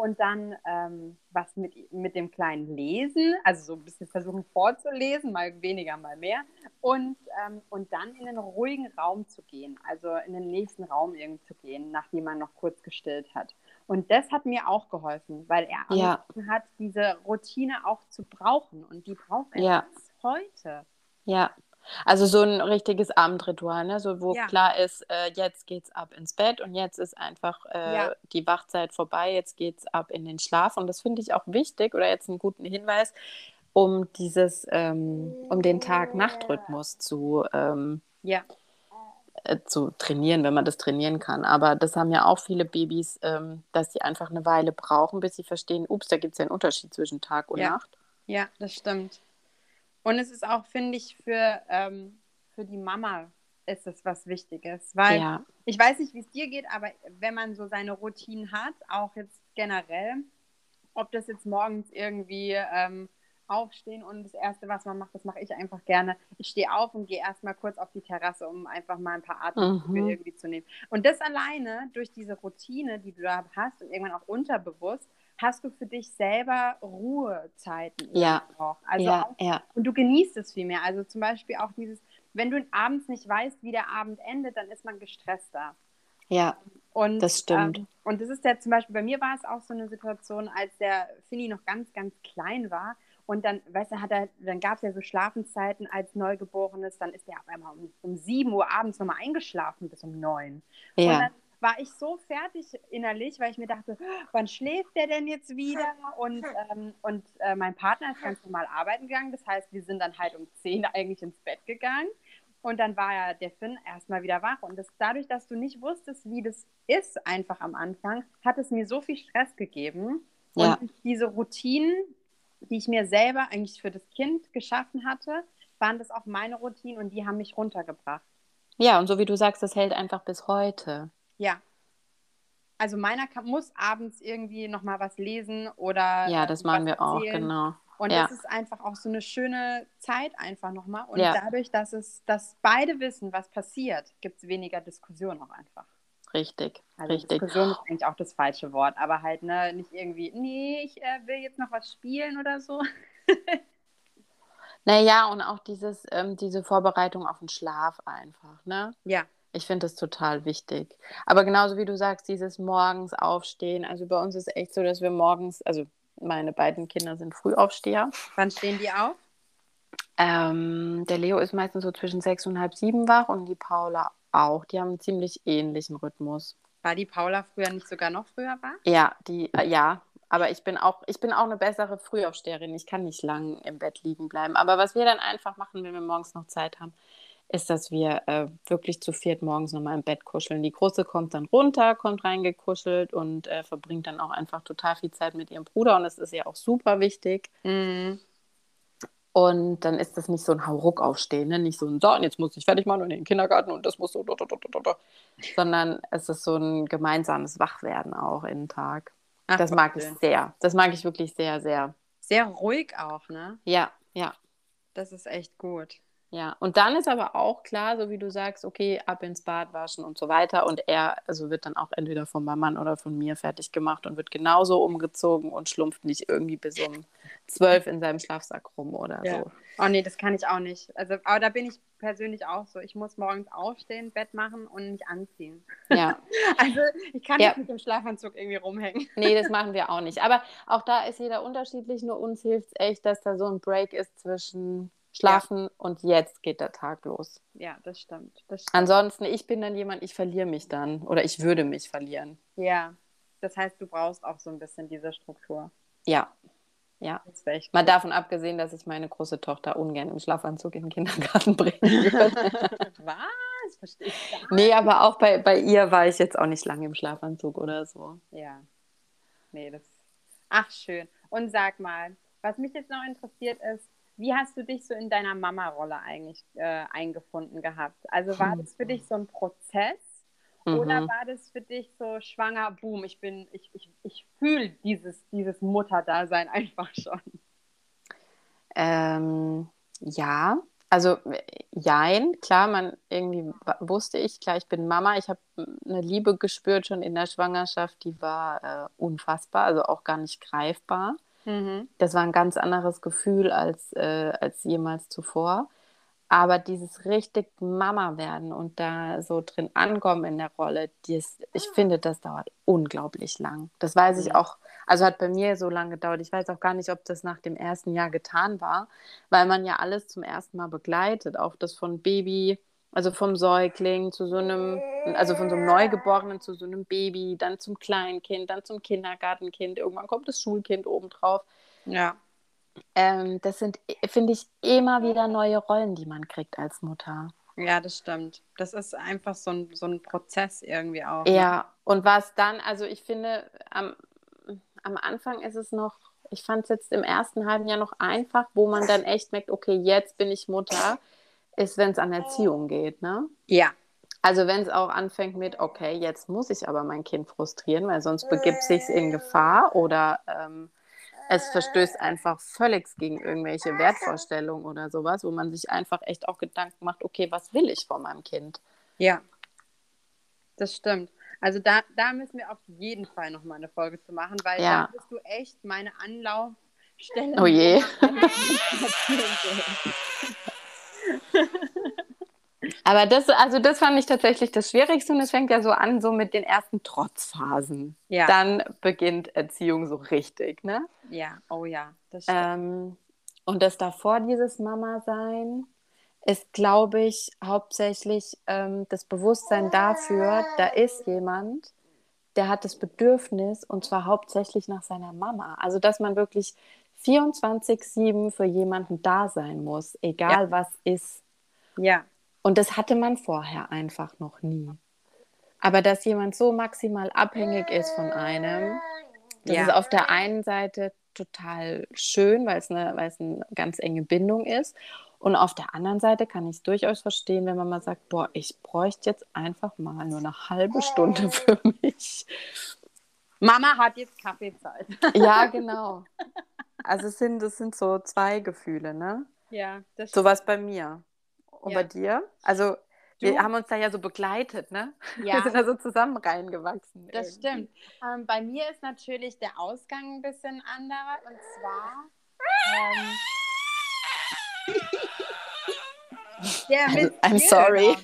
und dann ähm, was mit, mit dem kleinen Lesen, also so ein bisschen versuchen vorzulesen, mal weniger, mal mehr. Und, ähm, und dann in einen ruhigen Raum zu gehen, also in den nächsten Raum irgendwie zu gehen, nachdem man noch kurz gestillt hat. Und das hat mir auch geholfen, weil er ja. hat, diese Routine auch zu brauchen. Und die braucht er ja. heute. Ja, Also so ein richtiges Abendritual, ne? So, wo ja. klar ist, äh, jetzt geht's ab ins Bett und jetzt ist einfach äh, ja. die Wachzeit vorbei, jetzt geht's ab in den Schlaf. Und das finde ich auch wichtig oder jetzt einen guten Hinweis, um dieses, ähm, um den Tag-Nacht-Rhythmus zu, ähm, ja. äh, zu trainieren, wenn man das trainieren kann. Aber das haben ja auch viele Babys, ähm, dass sie einfach eine Weile brauchen, bis sie verstehen, ups, da gibt es ja einen Unterschied zwischen Tag und ja. Nacht. Ja, das stimmt. Und es ist auch, finde ich, für, ähm, für die Mama ist es was Wichtiges. Weil ja. ich weiß nicht, wie es dir geht, aber wenn man so seine Routinen hat, auch jetzt generell, ob das jetzt morgens irgendwie ähm, aufstehen und das Erste, was man macht, das mache ich einfach gerne. Ich stehe auf und gehe erstmal kurz auf die Terrasse, um einfach mal ein paar Atemzüge mhm. irgendwie zu nehmen. Und das alleine durch diese Routine, die du da hast und irgendwann auch unterbewusst, hast du für dich selber Ruhezeiten ja. auch. Also ja, auch, ja. Und du genießt es viel mehr. Also zum Beispiel auch dieses, wenn du abends nicht weißt, wie der Abend endet, dann ist man gestresster. Ja, und, das stimmt. Ähm, und das ist ja zum Beispiel, bei mir war es auch so eine Situation, als der Finny noch ganz, ganz klein war. Und dann, weißt du, hat er, dann gab es ja so Schlafenszeiten als Neugeborenes, dann ist er auf einmal um, um 7 Uhr abends nochmal eingeschlafen bis um 9. Ja. Und dann war ich so fertig innerlich, weil ich mir dachte, wann schläft der denn jetzt wieder? Und, ähm, und äh, mein Partner ist ganz normal arbeiten gegangen. Das heißt, wir sind dann halt um 10 eigentlich ins Bett gegangen. Und dann war ja der Finn erstmal wieder wach. Und das, dadurch, dass du nicht wusstest, wie das ist, einfach am Anfang, hat es mir so viel Stress gegeben. Ja. Und diese Routinen, die ich mir selber eigentlich für das Kind geschaffen hatte, waren das auch meine Routinen und die haben mich runtergebracht. Ja, und so wie du sagst, das hält einfach bis heute. Ja. Also meiner kann, muss abends irgendwie nochmal was lesen oder. Ja, das machen wir erzählen. auch, genau. Und ja. das ist einfach auch so eine schöne Zeit einfach nochmal. Und ja. dadurch, dass es, dass beide wissen, was passiert, gibt es weniger Diskussion auch einfach. Richtig, also richtig. Diskussion ist eigentlich auch das falsche Wort, aber halt, ne, nicht irgendwie, nee, ich äh, will jetzt noch was spielen oder so. naja, und auch dieses, ähm, diese Vorbereitung auf den Schlaf einfach, ne? Ja. Ich finde das total wichtig. Aber genauso wie du sagst, dieses morgens aufstehen. Also bei uns ist echt so, dass wir morgens, also meine beiden Kinder sind Frühaufsteher. Wann stehen die auf? Ähm, der Leo ist meistens so zwischen sechs und halb sieben wach und die Paula auch. Die haben einen ziemlich ähnlichen Rhythmus. War die Paula früher nicht sogar noch früher wach? Ja, die, äh, ja. Aber ich bin auch, ich bin auch eine bessere Frühaufsteherin. Ich kann nicht lang im Bett liegen bleiben. Aber was wir dann einfach machen, wenn wir morgens noch Zeit haben, ist, dass wir äh, wirklich zu viert morgens nochmal im Bett kuscheln. Die Große kommt dann runter, kommt reingekuschelt und äh, verbringt dann auch einfach total viel Zeit mit ihrem Bruder und das ist ja auch super wichtig. Mhm. Und dann ist das nicht so ein Hauruck aufstehen, ne? nicht so ein So, und jetzt muss ich fertig machen und in den Kindergarten und das muss so, sondern es ist so ein gemeinsames Wachwerden auch in den Tag. Ach, das mag schön. ich sehr. Das mag ich wirklich sehr, sehr. Sehr ruhig auch, ne? Ja, ja. Das ist echt gut. Ja, und dann ist aber auch klar, so wie du sagst, okay, ab ins Bad waschen und so weiter. Und er also wird dann auch entweder von meinem Mann oder von mir fertig gemacht und wird genauso umgezogen und schlumpft nicht irgendwie bis um zwölf in seinem Schlafsack rum oder ja. so. Oh nee, das kann ich auch nicht. Also, aber da bin ich persönlich auch so. Ich muss morgens aufstehen, Bett machen und mich anziehen. Ja. also ich kann ja. nicht mit dem Schlafanzug irgendwie rumhängen. Nee, das machen wir auch nicht. Aber auch da ist jeder unterschiedlich. Nur uns hilft es echt, dass da so ein Break ist zwischen schlafen ja. und jetzt geht der Tag los. Ja, das stimmt. das stimmt. Ansonsten, ich bin dann jemand, ich verliere mich dann oder ich würde mich verlieren. Ja, das heißt, du brauchst auch so ein bisschen diese Struktur. Ja, ja. Mal davon abgesehen, dass ich meine große Tochter ungern im Schlafanzug in den Kindergarten bringen würde. Was? Verstehe ich gar Nee, aber auch bei, bei ihr war ich jetzt auch nicht lange im Schlafanzug oder so. Ja. Nee, das. Ach, schön. Und sag mal, was mich jetzt noch interessiert ist, wie hast du dich so in deiner Mama-Rolle eigentlich äh, eingefunden gehabt? Also war das für dich so ein Prozess mhm. oder war das für dich so schwanger, boom, ich bin, ich, ich, ich fühle dieses, dieses Mutterdasein einfach schon? Ähm, ja, also jein, klar, man irgendwie wusste ich, klar, ich bin Mama, ich habe eine Liebe gespürt schon in der Schwangerschaft, die war äh, unfassbar, also auch gar nicht greifbar. Mhm. Das war ein ganz anderes Gefühl als, äh, als jemals zuvor. Aber dieses richtig Mama werden und da so drin ankommen in der Rolle, dies, ich finde, das dauert unglaublich lang. Das weiß ich auch, also hat bei mir so lange gedauert. Ich weiß auch gar nicht, ob das nach dem ersten Jahr getan war, weil man ja alles zum ersten Mal begleitet, auch das von Baby, also vom Säugling zu so einem, also von so einem Neugeborenen zu so einem Baby, dann zum Kleinkind, dann zum Kindergartenkind, irgendwann kommt das Schulkind obendrauf. Ja. Ähm, das sind, finde ich, immer wieder neue Rollen, die man kriegt als Mutter. Ja, das stimmt. Das ist einfach so ein, so ein Prozess irgendwie auch. Ne? Ja, und was dann, also ich finde, am, am Anfang ist es noch, ich fand es jetzt im ersten halben Jahr noch einfach, wo man dann echt merkt, okay, jetzt bin ich Mutter, ist, wenn es an Erziehung geht, ne? Ja. Also wenn es auch anfängt mit, okay, jetzt muss ich aber mein Kind frustrieren, weil sonst begibt sich in Gefahr oder ähm, es verstößt einfach völlig gegen irgendwelche Wertvorstellungen oder sowas, wo man sich einfach echt auch Gedanken macht, okay, was will ich von meinem Kind? Ja, das stimmt. Also da, da müssen wir auf jeden Fall noch mal eine Folge zu machen, weil ja. da bist du echt meine Anlaufstelle. Oh je. Aber das, also das fand ich tatsächlich das Schwierigste und es fängt ja so an, so mit den ersten Trotzphasen. Ja. Dann beginnt Erziehung so richtig, ne? Ja, oh ja, das stimmt. Ähm, und das davor, dieses Mama-Sein, ist, glaube ich, hauptsächlich ähm, das Bewusstsein dafür, da ist jemand, der hat das Bedürfnis und zwar hauptsächlich nach seiner Mama. Also, dass man wirklich 24-7 für jemanden da sein muss, egal ja. was ist. Ja. Und das hatte man vorher einfach noch nie. Aber dass jemand so maximal abhängig ist von einem, das ja. ist auf der einen Seite total schön, weil es eine, eine ganz enge Bindung ist. Und auf der anderen Seite kann ich es durchaus verstehen, wenn man mal sagt, boah, ich bräuchte jetzt einfach mal nur eine halbe Stunde für mich. Mama hat jetzt Kaffeezeit. Ja, genau. Also es sind, es sind so zwei Gefühle, ne? Ja, das So was bei mir. Und ja. bei dir? Also wir haben uns da ja so begleitet, ne? Ja. Wir sind da so zusammen reingewachsen. Das irgendwie. stimmt. Ähm, bei mir ist natürlich der Ausgang ein bisschen anderer. Und zwar. Ähm, der I'm, I'm sorry.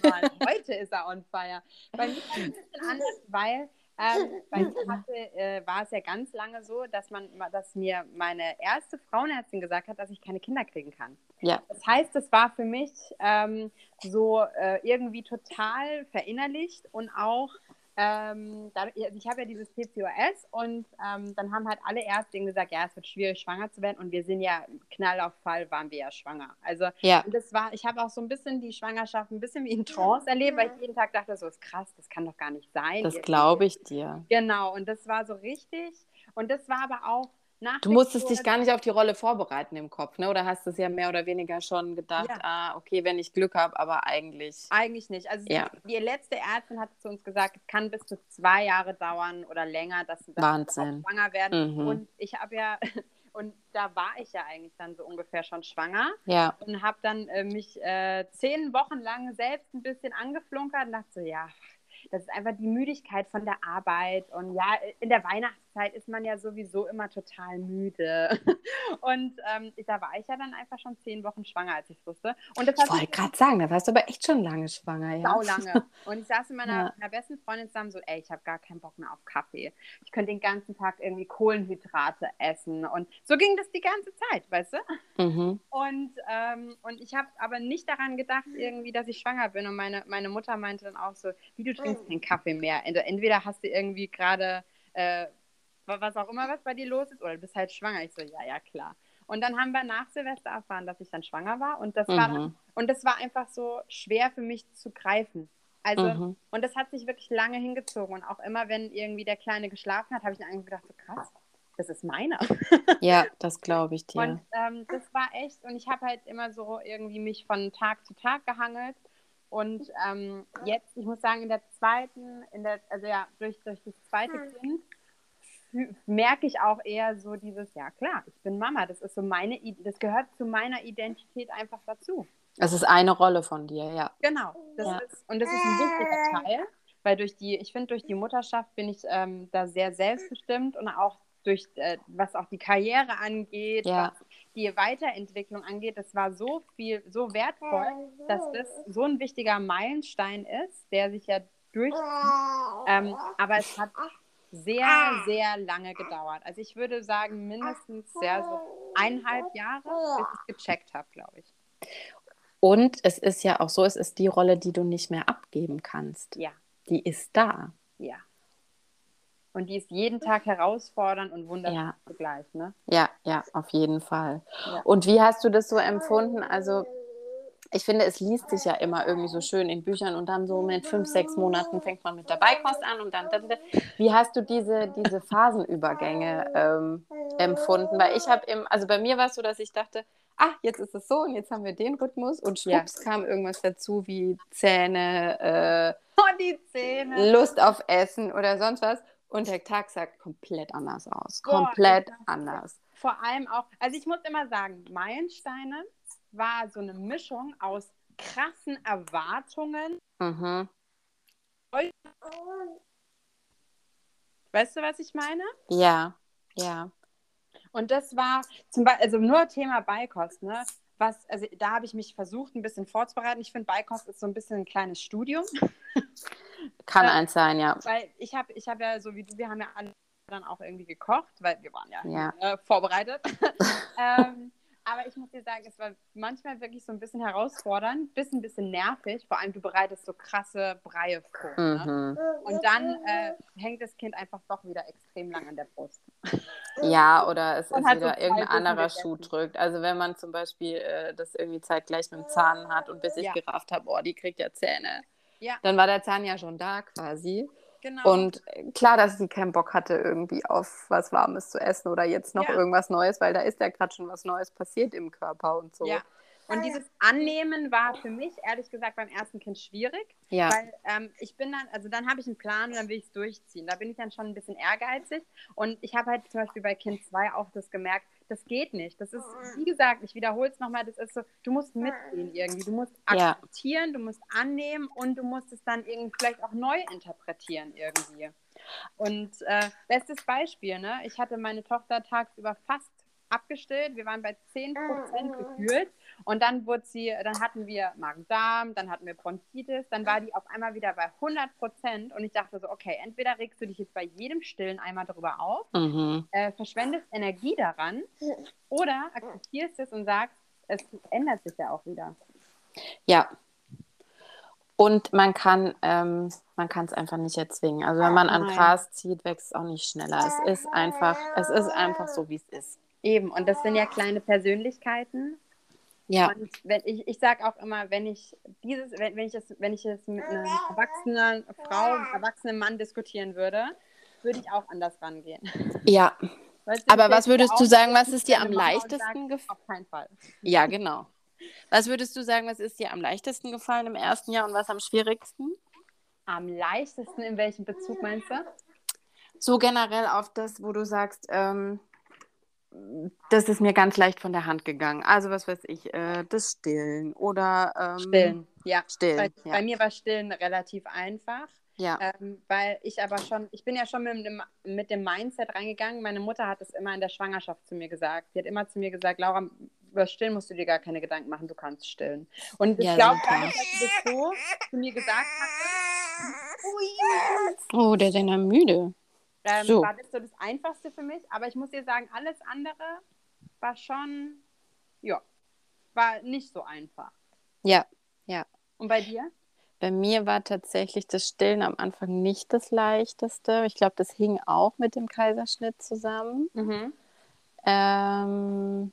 Heute ist er on fire. Bei mir ist es ein bisschen anders, weil ähm, bei mir hatte, äh, war es ja ganz lange so, dass man, dass mir meine erste Frauenärztin gesagt hat, dass ich keine Kinder kriegen kann. Ja. Das heißt, es war für mich ähm, so äh, irgendwie total verinnerlicht und auch ähm, da, ich habe ja dieses PCOS und ähm, dann haben halt alle Ärzte gesagt, ja, es wird schwierig, schwanger zu werden. Und wir sind ja, Knall auf Fall, waren wir ja schwanger. Also ja. das war, ich habe auch so ein bisschen die Schwangerschaft ein bisschen wie in Trance erlebt, weil ich jeden Tag dachte, so ist krass, das kann doch gar nicht sein. Das glaube ich dir. Genau, und das war so richtig. Und das war aber auch du musstest dich gar nicht auf die Rolle vorbereiten im Kopf, ne? Oder hast du es ja mehr oder weniger schon gedacht, ja. ah, okay, wenn ich Glück habe, aber eigentlich. Eigentlich nicht. Also ja. die, die, letzte Ärztin hat zu uns gesagt, es kann bis zu zwei Jahre dauern oder länger, dass, dass Wahnsinn. schwanger werden. Mhm. Und ich habe ja, und da war ich ja eigentlich dann so ungefähr schon schwanger. Ja. Und habe dann äh, mich äh, zehn Wochen lang selbst ein bisschen angeflunkert und dachte so, ja, das ist einfach die Müdigkeit von der Arbeit. Und ja, in der Weihnachtszeit ist man ja sowieso immer total müde. Und ähm, da war ich ja dann einfach schon zehn Wochen schwanger, als ich es wusste. Und das ich wollte gerade sagen, da warst du aber echt schon lange schwanger, ja. Sau lange. Und ich saß mit meiner, ja. meiner besten Freundin zusammen so, ey, ich habe gar keinen Bock mehr auf Kaffee. Ich könnte den ganzen Tag irgendwie Kohlenhydrate essen. Und so ging das die ganze Zeit, weißt du? Mhm. Und, ähm, und ich habe aber nicht daran gedacht, irgendwie, dass ich schwanger bin. Und meine, meine Mutter meinte dann auch so, wie du trinkst keinen Kaffee mehr. Entweder hast du irgendwie gerade, äh, was auch immer, was bei dir los ist, oder du bist halt schwanger. Ich so, ja, ja, klar. Und dann haben wir nach Silvester erfahren, dass ich dann schwanger war. Und das, mhm. war, und das war einfach so schwer für mich zu greifen. Also, mhm. und das hat sich wirklich lange hingezogen. Und auch immer, wenn irgendwie der Kleine geschlafen hat, habe ich dann eigentlich gedacht, so krass, das ist meiner. ja, das glaube ich dir. Und ähm, das war echt, und ich habe halt immer so irgendwie mich von Tag zu Tag gehangelt. Und ähm, jetzt, ich muss sagen, in der zweiten, in der, also ja, durch, durch das zweite hm. Kind merke ich auch eher so dieses, ja klar, ich bin Mama, das ist so meine, das gehört zu meiner Identität einfach dazu. Es ist eine Rolle von dir, ja. Genau, das ja. Ist, und das ist ein wichtiger Teil, weil durch die, ich finde, durch die Mutterschaft bin ich ähm, da sehr selbstbestimmt und auch durch, äh, was auch die Karriere angeht, ja. was die Weiterentwicklung angeht, das war so viel, so wertvoll, dass das so ein wichtiger Meilenstein ist, der sich ja durchzieht. Ähm, aber es hat sehr, sehr lange gedauert. Also ich würde sagen, mindestens sehr so eineinhalb Jahre, bis ich es gecheckt habe, glaube ich. Und es ist ja auch so, es ist die Rolle, die du nicht mehr abgeben kannst. Ja. Die ist da. Ja. Und die ist jeden Tag herausfordernd und wunderschön ja. zugleich, ne? Ja, ja, auf jeden Fall. Ja. Und wie hast du das so empfunden? Also, ich finde, es liest sich ja immer irgendwie so schön in Büchern und dann so mit fünf, sechs Monaten fängt man mit der Beikost an und dann. Wie hast du diese, diese Phasenübergänge ähm, empfunden? Weil ich habe im, also bei mir war es so, dass ich dachte, ah, jetzt ist es so und jetzt haben wir den Rhythmus und schwupps ja. kam irgendwas dazu wie Zähne, äh, oh, die Zähne, Lust auf Essen oder sonst was. Und der Tag sah komplett anders aus. Boah, komplett anders. Vor allem auch, also ich muss immer sagen, Meilensteine war so eine Mischung aus krassen Erwartungen. Mhm. Weißt du, was ich meine? Ja, ja. Und das war zum Beispiel, also nur Thema Beikost, ne? Was, also da habe ich mich versucht, ein bisschen vorzubereiten. Ich finde, Beikost ist so ein bisschen ein kleines Studium. Kann äh, eins sein, ja. Weil ich habe ich hab ja, so wie du, wir haben ja alle dann auch irgendwie gekocht, weil wir waren ja, ja. Äh, vorbereitet. ähm, aber ich muss dir sagen, es war manchmal wirklich so ein bisschen herausfordernd, bis ein bisschen nervig. Vor allem, du bereitest so krasse Breie vor. Ne? Mhm. Und dann äh, hängt das Kind einfach doch wieder extrem lang an der Brust. Ja, oder es ist wieder so irgendein anderer Schuh drückt. Also wenn man zum Beispiel äh, das irgendwie zeitgleich mit dem Zahn hat und bis ich ja. gerafft habe, oh, die kriegt ja Zähne. Ja. Dann war der Zahn ja schon da quasi. Genau. Und klar, dass sie keinen Bock hatte, irgendwie auf was Warmes zu essen oder jetzt noch ja. irgendwas Neues, weil da ist ja gerade schon was Neues passiert im Körper und so. Ja. Und dieses Annehmen war für mich, ehrlich gesagt, beim ersten Kind schwierig. Ja. Weil ähm, ich bin dann, also dann habe ich einen Plan und dann will ich es durchziehen. Da bin ich dann schon ein bisschen ehrgeizig. Und ich habe halt zum Beispiel bei Kind 2 auch das gemerkt, das geht nicht. Das ist, wie gesagt, ich wiederhole es nochmal, das ist so, du musst mitgehen irgendwie. Du musst akzeptieren, ja. du musst annehmen und du musst es dann irgendwie vielleicht auch neu interpretieren irgendwie. Und äh, bestes Beispiel, ne? Ich hatte meine Tochter tagsüber fast abgestillt. Wir waren bei 10 Prozent gefühlt. Und dann wurde sie, dann hatten wir Magen-Darm, dann hatten wir Bronchitis, dann war die auf einmal wieder bei 100 Prozent. Und ich dachte so, okay, entweder regst du dich jetzt bei jedem Stillen einmal darüber auf, mhm. äh, verschwendest Energie daran, oder akzeptierst es und sagst, es ändert sich ja auch wieder. Ja. Und man kann ähm, man kann es einfach nicht erzwingen. Also wenn man an Gras zieht, wächst es auch nicht schneller. Es ist einfach, es ist einfach so, wie es ist. Eben, und das sind ja kleine Persönlichkeiten. Ja. Und wenn ich, ich sage auch immer, wenn ich dieses, wenn, wenn ich das, wenn ich es mit einer erwachsenen Frau, einem erwachsenen Mann diskutieren würde, würde ich auch anders rangehen. Ja. Weißt du, Aber was würdest du sagen, was ist dir am leichtesten gefallen? Auf keinen Fall. Ja, genau. Was würdest du sagen, was ist dir am leichtesten gefallen im ersten Jahr und was am schwierigsten? Am leichtesten in welchem Bezug meinst du? So generell auf das, wo du sagst, ähm, das ist mir ganz leicht von der Hand gegangen. Also was weiß ich, äh, das Stillen oder ähm, Stillen, ja. Stillen, bei, ja. bei, mir war Stillen relativ einfach. Ja. Ähm, weil ich aber schon, ich bin ja schon mit dem, mit dem Mindset reingegangen. Meine Mutter hat es immer in der Schwangerschaft zu mir gesagt. Sie hat immer zu mir gesagt, Laura, über Stillen musst du dir gar keine Gedanken machen, du kannst stillen. Und ich ja, glaube, dass sie das so zu mir gesagt hat. Oh, der ist ja müde. Ähm, so. War das so das Einfachste für mich. Aber ich muss dir sagen, alles andere war schon, ja, war nicht so einfach. Ja, ja. Und bei dir? Bei mir war tatsächlich das Stillen am Anfang nicht das leichteste. Ich glaube, das hing auch mit dem Kaiserschnitt zusammen. Mhm. Ähm,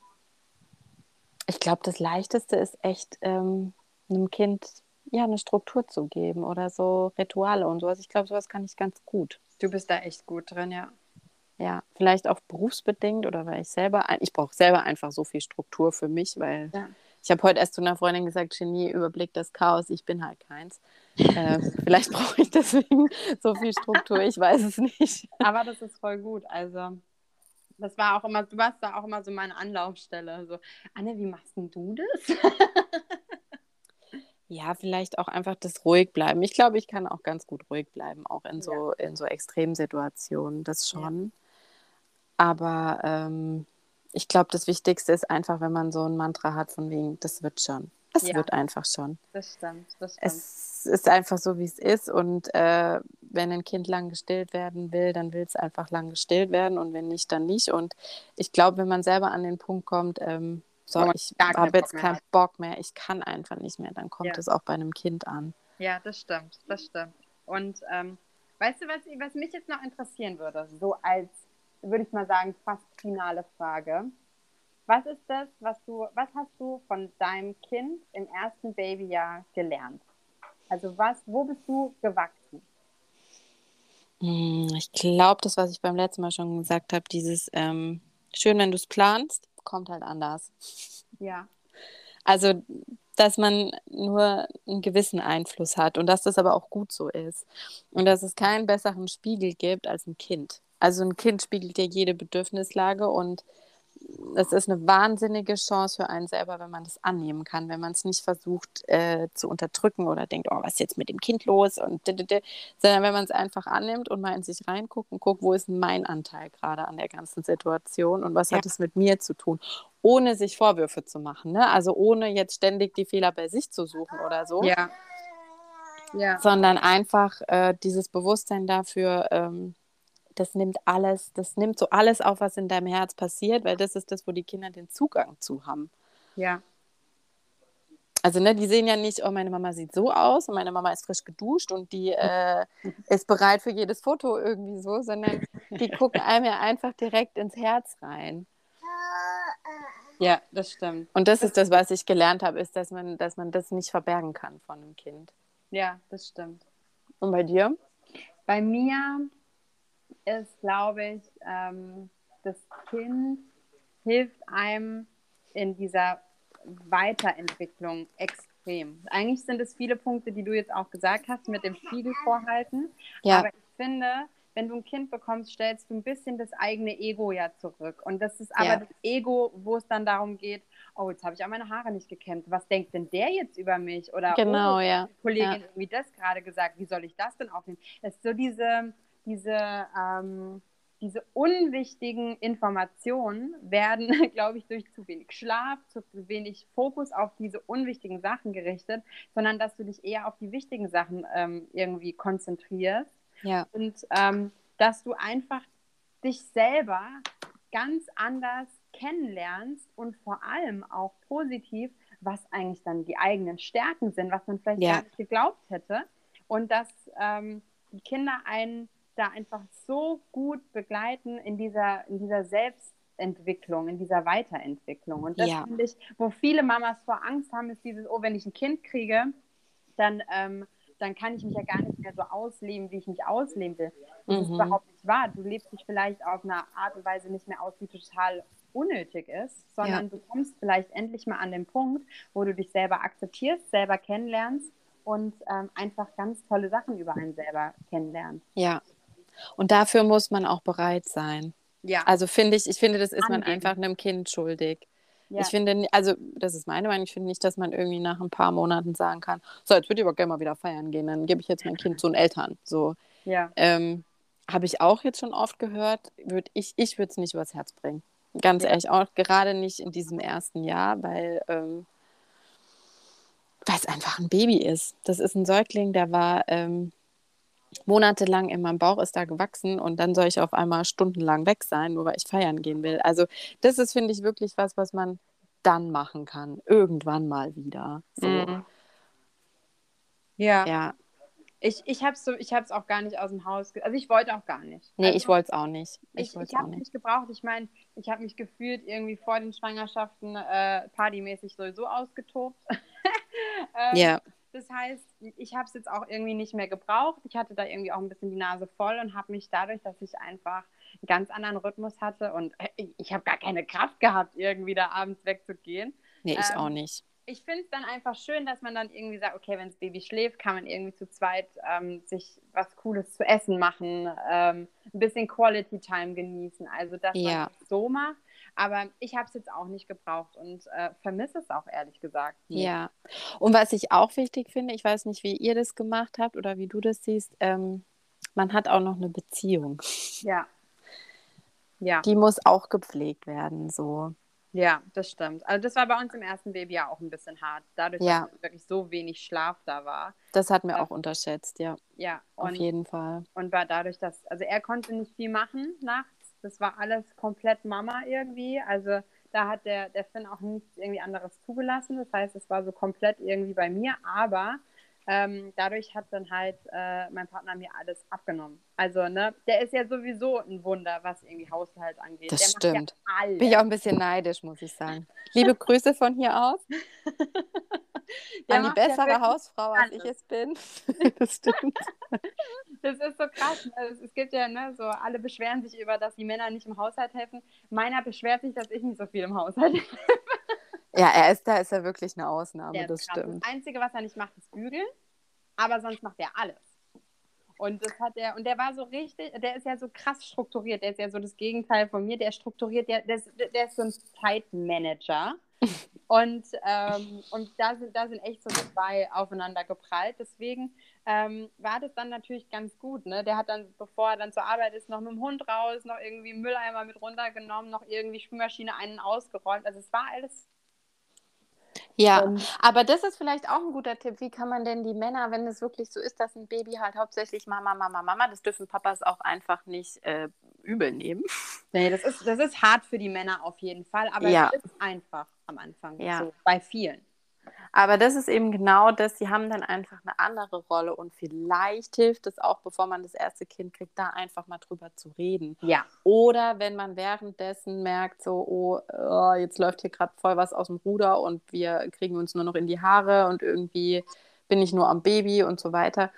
ich glaube, das leichteste ist echt ähm, einem Kind ja eine Struktur zu geben oder so Rituale und sowas. Ich glaube, sowas kann ich ganz gut. Du bist da echt gut drin, ja. Ja, vielleicht auch berufsbedingt oder weil ich selber, ich brauche selber einfach so viel Struktur für mich, weil ja. ich habe heute erst zu einer Freundin gesagt, Genie überblickt das Chaos, ich bin halt keins. äh, vielleicht brauche ich deswegen so viel Struktur, ich weiß es nicht. Aber das ist voll gut, also das war auch immer, du warst da auch immer so meine Anlaufstelle, so, Anne, wie machst denn du das? Ja, vielleicht auch einfach das ruhig bleiben. Ich glaube, ich kann auch ganz gut ruhig bleiben, auch in so, ja. in so Extremsituationen, das schon. Ja. Aber ähm, ich glaube, das Wichtigste ist einfach, wenn man so ein Mantra hat von wegen, das wird schon. Es ja. wird einfach schon. Das stimmt, das stimmt. Es ist einfach so, wie es ist. Und äh, wenn ein Kind lang gestillt werden will, dann will es einfach lang gestillt werden. Und wenn nicht, dann nicht. Und ich glaube, wenn man selber an den Punkt kommt, ähm, so, ich habe jetzt keinen Bock mehr, ich kann einfach nicht mehr, dann kommt es ja. auch bei einem Kind an. Ja, das stimmt, das stimmt. Und ähm, weißt du, was, was mich jetzt noch interessieren würde, so als, würde ich mal sagen, fast finale Frage. Was ist das, was du, was hast du von deinem Kind im ersten Babyjahr gelernt? Also was, wo bist du gewachsen? Hm, ich glaube, das, was ich beim letzten Mal schon gesagt habe, dieses ähm, schön, wenn du es planst, kommt halt anders. Ja. Also, dass man nur einen gewissen Einfluss hat und dass das aber auch gut so ist. Und dass es keinen besseren Spiegel gibt als ein Kind. Also ein Kind spiegelt ja jede Bedürfnislage und es ist eine wahnsinnige Chance für einen selber, wenn man das annehmen kann, wenn man es nicht versucht äh, zu unterdrücken oder denkt, oh, was ist jetzt mit dem Kind los? Und sondern wenn man es einfach annimmt und mal in sich reinguckt und guckt, wo ist mein Anteil gerade an der ganzen Situation und was ja. hat es mit mir zu tun, ohne sich Vorwürfe zu machen. Ne? Also ohne jetzt ständig die Fehler bei sich zu suchen oder so. Ja. ja. Sondern einfach äh, dieses Bewusstsein dafür, ähm, das nimmt alles, das nimmt so alles auf, was in deinem Herz passiert, weil das ist das, wo die Kinder den Zugang zu haben. Ja. Also, ne, die sehen ja nicht, oh, meine Mama sieht so aus und meine Mama ist frisch geduscht und die äh, ist bereit für jedes Foto irgendwie so, sondern die gucken einem ja einfach direkt ins Herz rein. Ja, das stimmt. Und das ist das, was ich gelernt habe, ist, dass man, dass man das nicht verbergen kann von einem Kind. Ja, das stimmt. Und bei dir? Bei mir ist, glaube ich, ähm, das Kind hilft einem in dieser Weiterentwicklung extrem. Eigentlich sind es viele Punkte, die du jetzt auch gesagt hast, mit dem Spiegel vorhalten. Ja. Aber ich finde, wenn du ein Kind bekommst, stellst du ein bisschen das eigene Ego ja zurück. Und das ist aber ja. das Ego, wo es dann darum geht, oh, jetzt habe ich auch meine Haare nicht gekämmt. Was denkt denn der jetzt über mich? Oder genau, oh, ja. Kollegin ja. irgendwie das gerade gesagt, wie soll ich das denn aufnehmen? Es ist so diese, diese, ähm, diese unwichtigen Informationen werden, glaube ich, durch zu wenig Schlaf, zu wenig Fokus auf diese unwichtigen Sachen gerichtet, sondern dass du dich eher auf die wichtigen Sachen ähm, irgendwie konzentrierst. Ja. Und ähm, dass du einfach dich selber ganz anders kennenlernst und vor allem auch positiv, was eigentlich dann die eigenen Stärken sind, was man vielleicht ja. gar nicht geglaubt hätte. Und dass ähm, die Kinder einen da einfach so gut begleiten in dieser, in dieser Selbstentwicklung, in dieser Weiterentwicklung. Und das ja. finde ich, wo viele Mamas vor Angst haben, ist dieses, oh, wenn ich ein Kind kriege, dann, ähm, dann kann ich mich ja gar nicht mehr so ausleben, wie ich mich ausleben will. Das mhm. ist überhaupt nicht wahr. Du lebst dich vielleicht auf eine Art und Weise nicht mehr aus, die total unnötig ist, sondern ja. du kommst vielleicht endlich mal an den Punkt, wo du dich selber akzeptierst, selber kennenlernst und ähm, einfach ganz tolle Sachen über einen selber kennenlernst. Ja, und dafür muss man auch bereit sein. Ja. Also finde ich, ich finde, das ist Angeben. man einfach einem Kind schuldig. Ja. Ich finde, also das ist meine Meinung, ich finde nicht, dass man irgendwie nach ein paar Monaten sagen kann, so, jetzt würde ich aber gerne mal wieder feiern gehen, dann gebe ich jetzt mein Kind zu den Eltern. So. Ja. Ähm, Habe ich auch jetzt schon oft gehört, würd ich, ich würde es nicht übers Herz bringen. Ganz ja. ehrlich, auch gerade nicht in diesem ersten Jahr, weil ähm, es einfach ein Baby ist. Das ist ein Säugling, der war ähm, monatelang in meinem Bauch ist da gewachsen und dann soll ich auf einmal stundenlang weg sein, nur weil ich feiern gehen will. Also das ist, finde ich, wirklich was, was man dann machen kann. Irgendwann mal wieder. So. Mhm. Ja. Ja. Ich, ich habe es so, auch gar nicht aus dem Haus. Also ich wollte auch gar nicht. Nee, also, ich wollte es auch nicht. Ich, ich, ich habe es nicht gebraucht. Ich meine, ich habe mich gefühlt irgendwie vor den Schwangerschaften äh, partymäßig sowieso ausgetobt. ähm, ja. Das heißt, ich habe es jetzt auch irgendwie nicht mehr gebraucht. Ich hatte da irgendwie auch ein bisschen die Nase voll und habe mich dadurch, dass ich einfach einen ganz anderen Rhythmus hatte und äh, ich habe gar keine Kraft gehabt, irgendwie da abends wegzugehen. Nee, ich ähm, auch nicht. Ich finde es dann einfach schön, dass man dann irgendwie sagt, okay, wenn das Baby schläft, kann man irgendwie zu zweit ähm, sich was Cooles zu essen machen, ähm, ein bisschen Quality Time genießen. Also, dass ja. man es so macht. Aber ich habe es jetzt auch nicht gebraucht und äh, vermisse es auch ehrlich gesagt. Nicht. Ja. Und was ich auch wichtig finde, ich weiß nicht, wie ihr das gemacht habt oder wie du das siehst, ähm, man hat auch noch eine Beziehung. Ja. Ja. Die muss auch gepflegt werden, so. Ja, das stimmt. Also das war bei uns im ersten Baby ja auch ein bisschen hart, dadurch, ja. dass wirklich so wenig Schlaf da war. Das hat mir auch unterschätzt, ja. Ja, und, auf jeden Fall. Und war dadurch, dass, also er konnte nicht viel machen nachts. Das war alles komplett Mama irgendwie. Also da hat der, der Finn auch nichts irgendwie anderes zugelassen. Das heißt, es war so komplett irgendwie bei mir, aber ähm, dadurch hat dann halt äh, mein Partner mir alles abgenommen. Also, ne, der ist ja sowieso ein Wunder, was irgendwie Haushalt angeht. Das der stimmt. Ja Bin ich auch ein bisschen neidisch, muss ich sagen. Liebe Grüße von hier aus. An die bessere ja Hausfrau, als ich es bin. das stimmt. Das ist so krass. Also, es gibt ja, ne, so alle beschweren sich über, dass die Männer nicht im Haushalt helfen. Meiner beschwert sich, dass ich nicht so viel im Haushalt helfe. Ja, er ist, da ist er wirklich eine Ausnahme, das krass. stimmt. Das Einzige, was er nicht macht, ist bügeln, aber sonst macht er alles. Und das hat er, und der war so richtig, der ist ja so krass strukturiert, der ist ja so das Gegenteil von mir, der ist strukturiert, der, der, ist, der ist so ein Zeitmanager. und ähm, und da, sind, da sind echt so zwei aufeinander geprallt. Deswegen ähm, war das dann natürlich ganz gut. Ne? Der hat dann, bevor er dann zur Arbeit ist, noch mit dem Hund raus, noch irgendwie Mülleimer mit runtergenommen, noch irgendwie Spülmaschine einen ausgeräumt. Also es war alles ja, und aber das ist vielleicht auch ein guter Tipp. Wie kann man denn die Männer, wenn es wirklich so ist, dass ein Baby halt hauptsächlich Mama, Mama, Mama, das dürfen Papas auch einfach nicht äh, übel nehmen. Nee, das ist, das ist hart für die Männer auf jeden Fall, aber ja. es ist einfach am Anfang. Ja. So, bei vielen. Aber das ist eben genau das, sie haben dann einfach eine andere Rolle und vielleicht hilft es auch, bevor man das erste Kind kriegt, da einfach mal drüber zu reden. Ja. Oder wenn man währenddessen merkt, so, oh, oh jetzt läuft hier gerade voll was aus dem Ruder und wir kriegen uns nur noch in die Haare und irgendwie bin ich nur am Baby und so weiter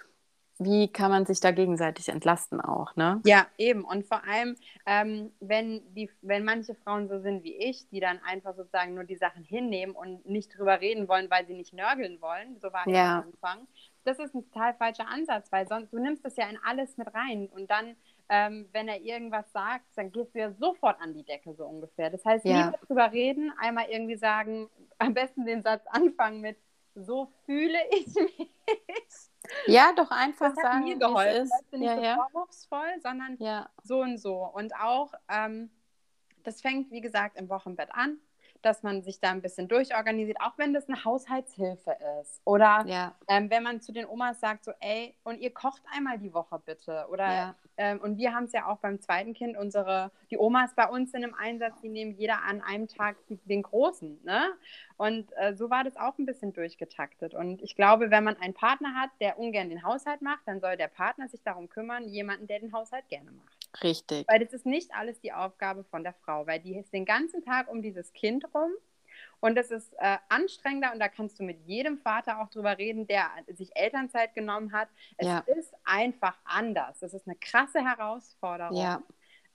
wie kann man sich da gegenseitig entlasten auch, ne? Ja, eben. Und vor allem, ähm, wenn, die, wenn manche Frauen so sind wie ich, die dann einfach sozusagen nur die Sachen hinnehmen und nicht drüber reden wollen, weil sie nicht nörgeln wollen, so war ich ja. am Anfang, das ist ein total falscher Ansatz, weil sonst, du nimmst das ja in alles mit rein und dann, ähm, wenn er irgendwas sagt, dann gehst du ja sofort an die Decke, so ungefähr. Das heißt, ja. nie drüber reden, einmal irgendwie sagen, am besten den Satz anfangen mit, so fühle ich mich. Ja, doch einfach das sagen. Hat mir geholfen. Das ist nicht ja, so ja. vorwurfsvoll, sondern ja. so und so. Und auch, ähm, das fängt, wie gesagt, im Wochenbett an dass man sich da ein bisschen durchorganisiert, auch wenn das eine Haushaltshilfe ist. Oder ja. ähm, wenn man zu den Omas sagt, so, ey, und ihr kocht einmal die Woche bitte. Oder ja. Ähm, und wir haben es ja auch beim zweiten Kind, unsere, die Omas bei uns sind im Einsatz, die nehmen jeder an einem Tag den Großen. Ne? Und äh, so war das auch ein bisschen durchgetaktet. Und ich glaube, wenn man einen Partner hat, der ungern den Haushalt macht, dann soll der Partner sich darum kümmern, jemanden, der den Haushalt gerne macht. Richtig. Weil das ist nicht alles die Aufgabe von der Frau, weil die ist den ganzen Tag um dieses Kind rum. Und das ist äh, anstrengender und da kannst du mit jedem Vater auch drüber reden, der sich Elternzeit genommen hat. Es ja. ist einfach anders. Das ist eine krasse Herausforderung. Ja.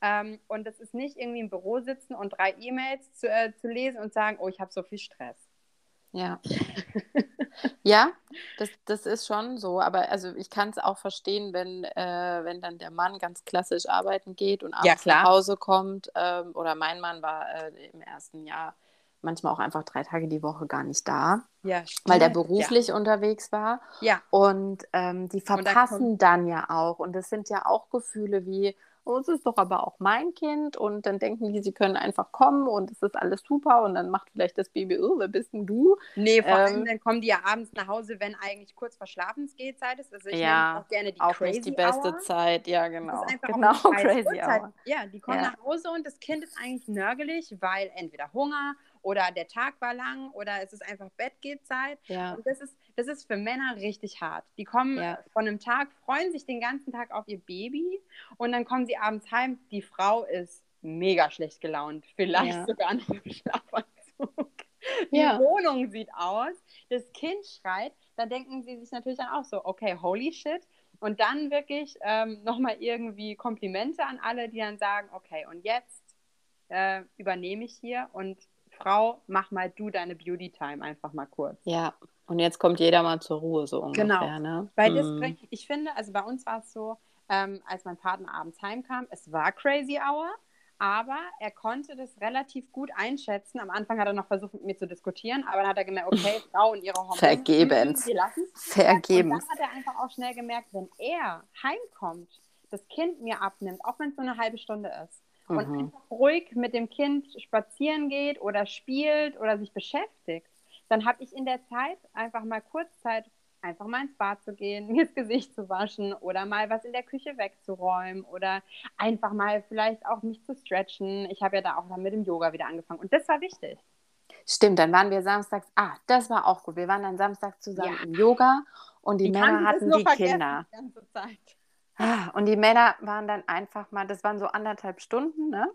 Ähm, und das ist nicht irgendwie im Büro sitzen und drei E-Mails zu, äh, zu lesen und sagen, oh, ich habe so viel Stress. Ja. ja, das, das ist schon so. Aber also ich kann es auch verstehen, wenn, äh, wenn dann der Mann ganz klassisch arbeiten geht und abends ja, nach Hause kommt. Ähm, oder mein Mann war äh, im ersten Jahr manchmal auch einfach drei Tage die Woche gar nicht da. Ja, weil der beruflich ja. unterwegs war. Ja. Und ähm, die verpassen dann ja auch. Und das sind ja auch Gefühle wie, oh, es ist doch aber auch mein Kind und dann denken die, sie können einfach kommen und es ist alles super und dann macht vielleicht das Baby, oh, wer bist denn du? Nee, vor allem ähm, dann kommen die ja abends nach Hause, wenn eigentlich kurz vor Schlafensgehzeit ist. Also ich ja, auch gerne die auch Crazy nicht die beste Hour. Zeit, ja genau. Das ist genau, auch Crazy Hour. Ja, die kommen ja. nach Hause und das Kind ist eigentlich nörgelig, weil entweder Hunger oder der Tag war lang oder es ist einfach Bettgehzeit. Ja. Und das ist, das ist für Männer richtig hart. Die kommen ja. von einem Tag, freuen sich den ganzen Tag auf ihr Baby und dann kommen sie abends heim. Die Frau ist mega schlecht gelaunt, vielleicht ja. sogar noch im Schlafanzug. Die. Wohnung sieht aus, das Kind schreit, da denken sie sich natürlich dann auch so, okay, holy shit. Und dann wirklich ähm, nochmal irgendwie Komplimente an alle, die dann sagen, okay, und jetzt äh, übernehme ich hier und Frau, mach mal du deine Beauty Time einfach mal kurz. Ja, und jetzt kommt jeder mal zur Ruhe, so ungefähr. Genau. Ne? Weil das hm. ich finde, also bei uns war es so, ähm, als mein Partner abends heimkam, es war Crazy Hour, aber er konnte das relativ gut einschätzen. Am Anfang hat er noch versucht, mit mir zu diskutieren, aber dann hat er gemerkt, okay, Frau und ihre Hormone. Vergebens. Vergebens. Und dann hat er einfach auch schnell gemerkt, wenn er heimkommt, das Kind mir abnimmt, auch wenn es nur eine halbe Stunde ist, mhm. und einfach ruhig mit dem Kind spazieren geht oder spielt oder sich beschäftigt, dann habe ich in der Zeit einfach mal kurz Zeit, einfach mal ins Bad zu gehen, mir das Gesicht zu waschen oder mal was in der Küche wegzuräumen oder einfach mal vielleicht auch mich zu stretchen. Ich habe ja da auch dann mit dem Yoga wieder angefangen und das war wichtig. Stimmt, dann waren wir samstags, ah, das war auch gut. Wir waren dann Samstag zusammen ja. im Yoga und die, die Männer hatten die Kinder. Die ganze Zeit. Und die Männer waren dann einfach mal, das waren so anderthalb Stunden, ne?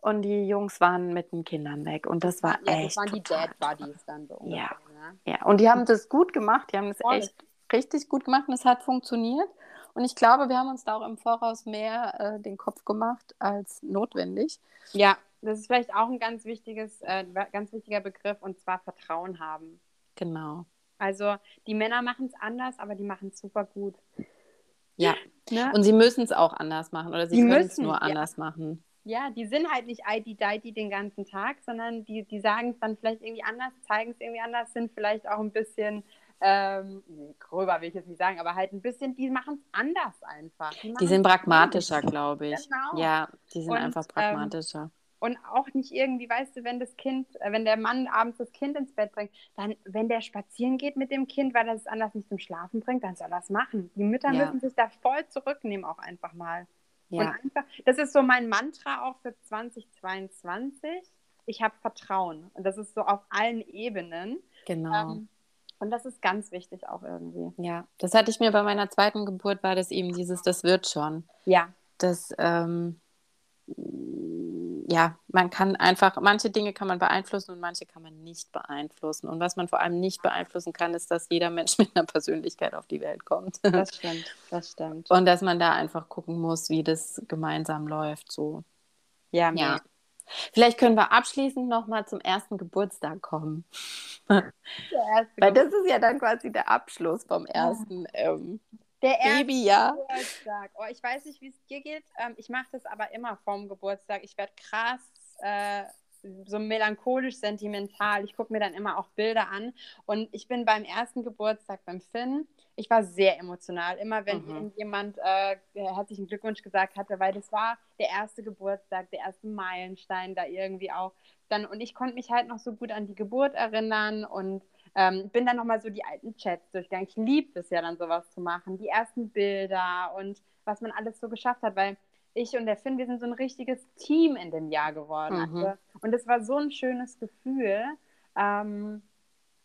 Und die Jungs waren mit den Kindern weg. Und das war ja, echt. Das waren die Dad Buddies dann so ungefähr. Ja. Ne? ja, und die haben das gut gemacht. Die haben das Voll. echt richtig gut gemacht und es hat funktioniert. Und ich glaube, wir haben uns da auch im Voraus mehr äh, den Kopf gemacht als notwendig. Ja, das ist vielleicht auch ein ganz wichtiges, äh, ganz wichtiger Begriff und zwar Vertrauen haben. Genau. Also die Männer machen es anders, aber die machen es super gut. Ja. Ne? Und sie müssen es auch anders machen oder sie können es nur anders ja. machen. Ja, die sind halt nicht ID-Diety den ganzen Tag, sondern die, die sagen es dann vielleicht irgendwie anders, zeigen es irgendwie anders, sind vielleicht auch ein bisschen ähm, gröber will ich jetzt nicht sagen, aber halt ein bisschen, die machen es anders einfach. Die, die sind pragmatischer, glaube ich. Genau. Ja, die sind Und, einfach ähm, pragmatischer. Ähm, und auch nicht irgendwie, weißt du, wenn das Kind, äh, wenn der Mann abends das Kind ins Bett bringt, dann, wenn der spazieren geht mit dem Kind, weil er es anders nicht zum Schlafen bringt, dann soll er es machen. Die Mütter ja. müssen sich da voll zurücknehmen, auch einfach mal. Ja. Und einfach, das ist so mein Mantra auch für 2022. Ich habe Vertrauen. Und das ist so auf allen Ebenen. Genau. Ähm, und das ist ganz wichtig auch irgendwie. Ja, das hatte ich mir bei meiner zweiten Geburt, war das eben dieses, das wird schon. Ja. Das, ähm, ja, man kann einfach, manche Dinge kann man beeinflussen und manche kann man nicht beeinflussen. Und was man vor allem nicht beeinflussen kann, ist, dass jeder Mensch mit einer Persönlichkeit auf die Welt kommt. Das stimmt, das stimmt. Und dass man da einfach gucken muss, wie das gemeinsam läuft. So. Ja, ja. Vielleicht können wir abschließend nochmal zum ersten Geburtstag kommen. Weil das ist ja dann quasi der Abschluss vom ersten ähm, der Baby, ja. Geburtstag. Oh, ich weiß nicht, wie es dir geht. Ähm, ich mache das aber immer vorm Geburtstag. Ich werde krass äh, so melancholisch sentimental. Ich gucke mir dann immer auch Bilder an. Und ich bin beim ersten Geburtstag beim Finn. Ich war sehr emotional. Immer wenn mhm. irgendjemand äh, herzlichen Glückwunsch gesagt hatte, weil das war der erste Geburtstag, der erste Meilenstein da irgendwie auch. Dann, und ich konnte mich halt noch so gut an die Geburt erinnern und ähm, bin dann nochmal so die alten Chats durchgegangen. Ich liebe es ja dann sowas zu machen, die ersten Bilder und was man alles so geschafft hat, weil ich und der Finn, wir sind so ein richtiges Team in dem Jahr geworden. Mhm. Also, und es war so ein schönes Gefühl. Ähm,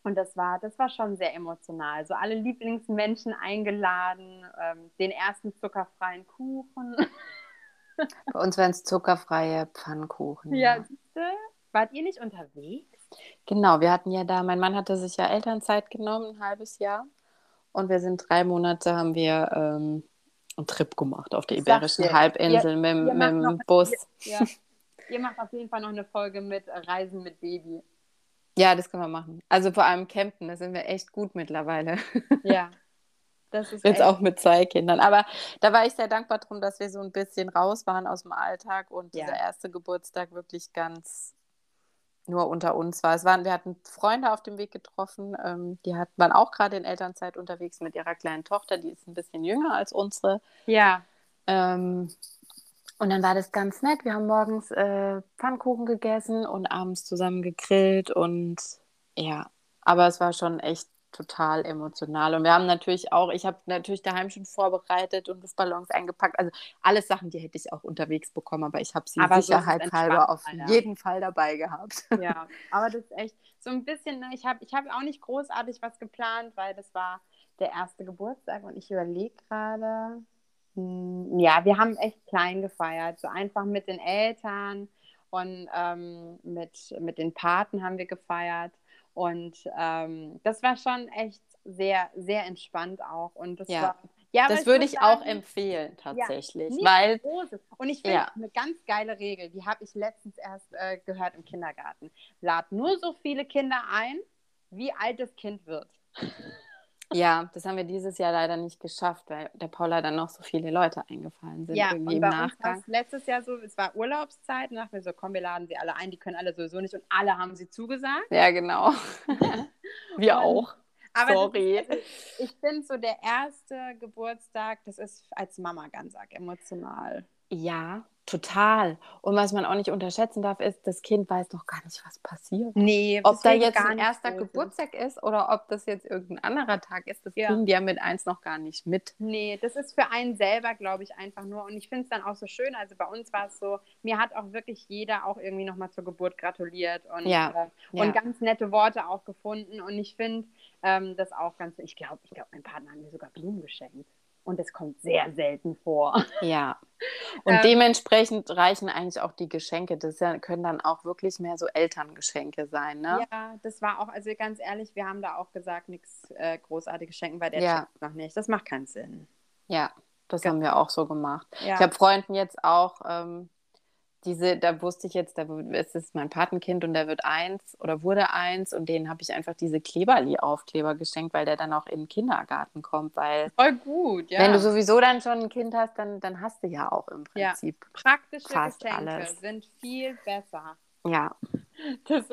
und das war, das war schon sehr emotional. So alle Lieblingsmenschen eingeladen, ähm, den ersten zuckerfreien Kuchen. Bei uns wären es zuckerfreie Pfannkuchen. Ja, ja. wart ihr nicht unterwegs? Genau, wir hatten ja da, mein Mann hatte sich ja Elternzeit genommen, ein halbes Jahr. Und wir sind drei Monate, haben wir ähm, einen Trip gemacht auf der Iberischen Halbinsel ihr, mit, ihr mit dem Bus. Ihr, ja. ihr macht auf jeden Fall noch eine Folge mit Reisen mit Baby. Ja, das können wir machen. Also vor allem campen, da sind wir echt gut mittlerweile. Ja. Das ist Jetzt auch mit zwei Kindern. Aber da war ich sehr dankbar drum, dass wir so ein bisschen raus waren aus dem Alltag und ja. dieser erste Geburtstag wirklich ganz nur unter uns war. Es waren, wir hatten Freunde auf dem Weg getroffen, ähm, die hat, waren auch gerade in Elternzeit unterwegs mit ihrer kleinen Tochter, die ist ein bisschen jünger als unsere. Ja. Ähm, und dann war das ganz nett. Wir haben morgens äh, Pfannkuchen gegessen und abends zusammen gegrillt und ja, aber es war schon echt total emotional. Und wir haben natürlich auch, ich habe natürlich daheim schon vorbereitet und Luftballons eingepackt. Also alles Sachen, die hätte ich auch unterwegs bekommen, aber ich habe sie aber sicherheitshalber so auf jeden Fall dabei gehabt. Ja, aber das ist echt so ein bisschen, ne, ich habe ich hab auch nicht großartig was geplant, weil das war der erste Geburtstag und ich überlege gerade, hm, ja, wir haben echt klein gefeiert, so einfach mit den Eltern und ähm, mit, mit den Paten haben wir gefeiert. Und ähm, das war schon echt sehr, sehr entspannt auch. Und das ja. war. Ja, das würde ich sagen, auch empfehlen, tatsächlich. Ja, weil, Großes. Und ich finde ja. eine ganz geile Regel, die habe ich letztens erst äh, gehört im Kindergarten. Lad nur so viele Kinder ein, wie alt das Kind wird. Ja, das haben wir dieses Jahr leider nicht geschafft, weil der Paula dann noch so viele Leute eingefallen sind. Ja, irgendwie und bei im Nachgang. Uns letztes Jahr so, es war Urlaubszeit, und dachten wir so, komm, wir laden sie alle ein, die können alle sowieso nicht und alle haben sie zugesagt. Ja, genau. wir und, auch. Aber Sorry. Ist, also, ich finde so der erste Geburtstag, das ist als Mama ganz arg emotional. Ja, Total. Und was man auch nicht unterschätzen darf, ist, das Kind weiß noch gar nicht, was passiert. Nee, ob da jetzt ein erster so Geburtstag ist oder ob das jetzt irgendein anderer Tag ist, das ja. kriegen die ja mit eins noch gar nicht mit. Nee, das ist für einen selber, glaube ich, einfach nur. Und ich finde es dann auch so schön. Also bei uns war es so, mir hat auch wirklich jeder auch irgendwie nochmal zur Geburt gratuliert und, ja. Äh, und ja. ganz nette Worte auch gefunden. Und ich finde ähm, das auch ganz, ich glaube, ich glaube, mein Partner hat mir sogar Blumen geschenkt und es kommt sehr selten vor. Ja. Und ähm, dementsprechend reichen eigentlich auch die Geschenke. Das können dann auch wirklich mehr so Elterngeschenke sein, ne? Ja, das war auch, also ganz ehrlich, wir haben da auch gesagt, nichts äh, großartiges schenken, weil der ja. noch nicht. Das macht keinen Sinn. Ja, das ja. haben wir auch so gemacht. Ja. Ich habe Freunden jetzt auch ähm, diese, da wusste ich jetzt, da ist es mein Patenkind und der wird eins oder wurde eins und denen habe ich einfach diese Kleberli-Aufkleber geschenkt, weil der dann auch in den Kindergarten kommt, weil voll gut, ja. Wenn du sowieso dann schon ein Kind hast, dann, dann hast du ja auch im Prinzip ja. praktische fast Geschenke alles. sind viel besser. Ja,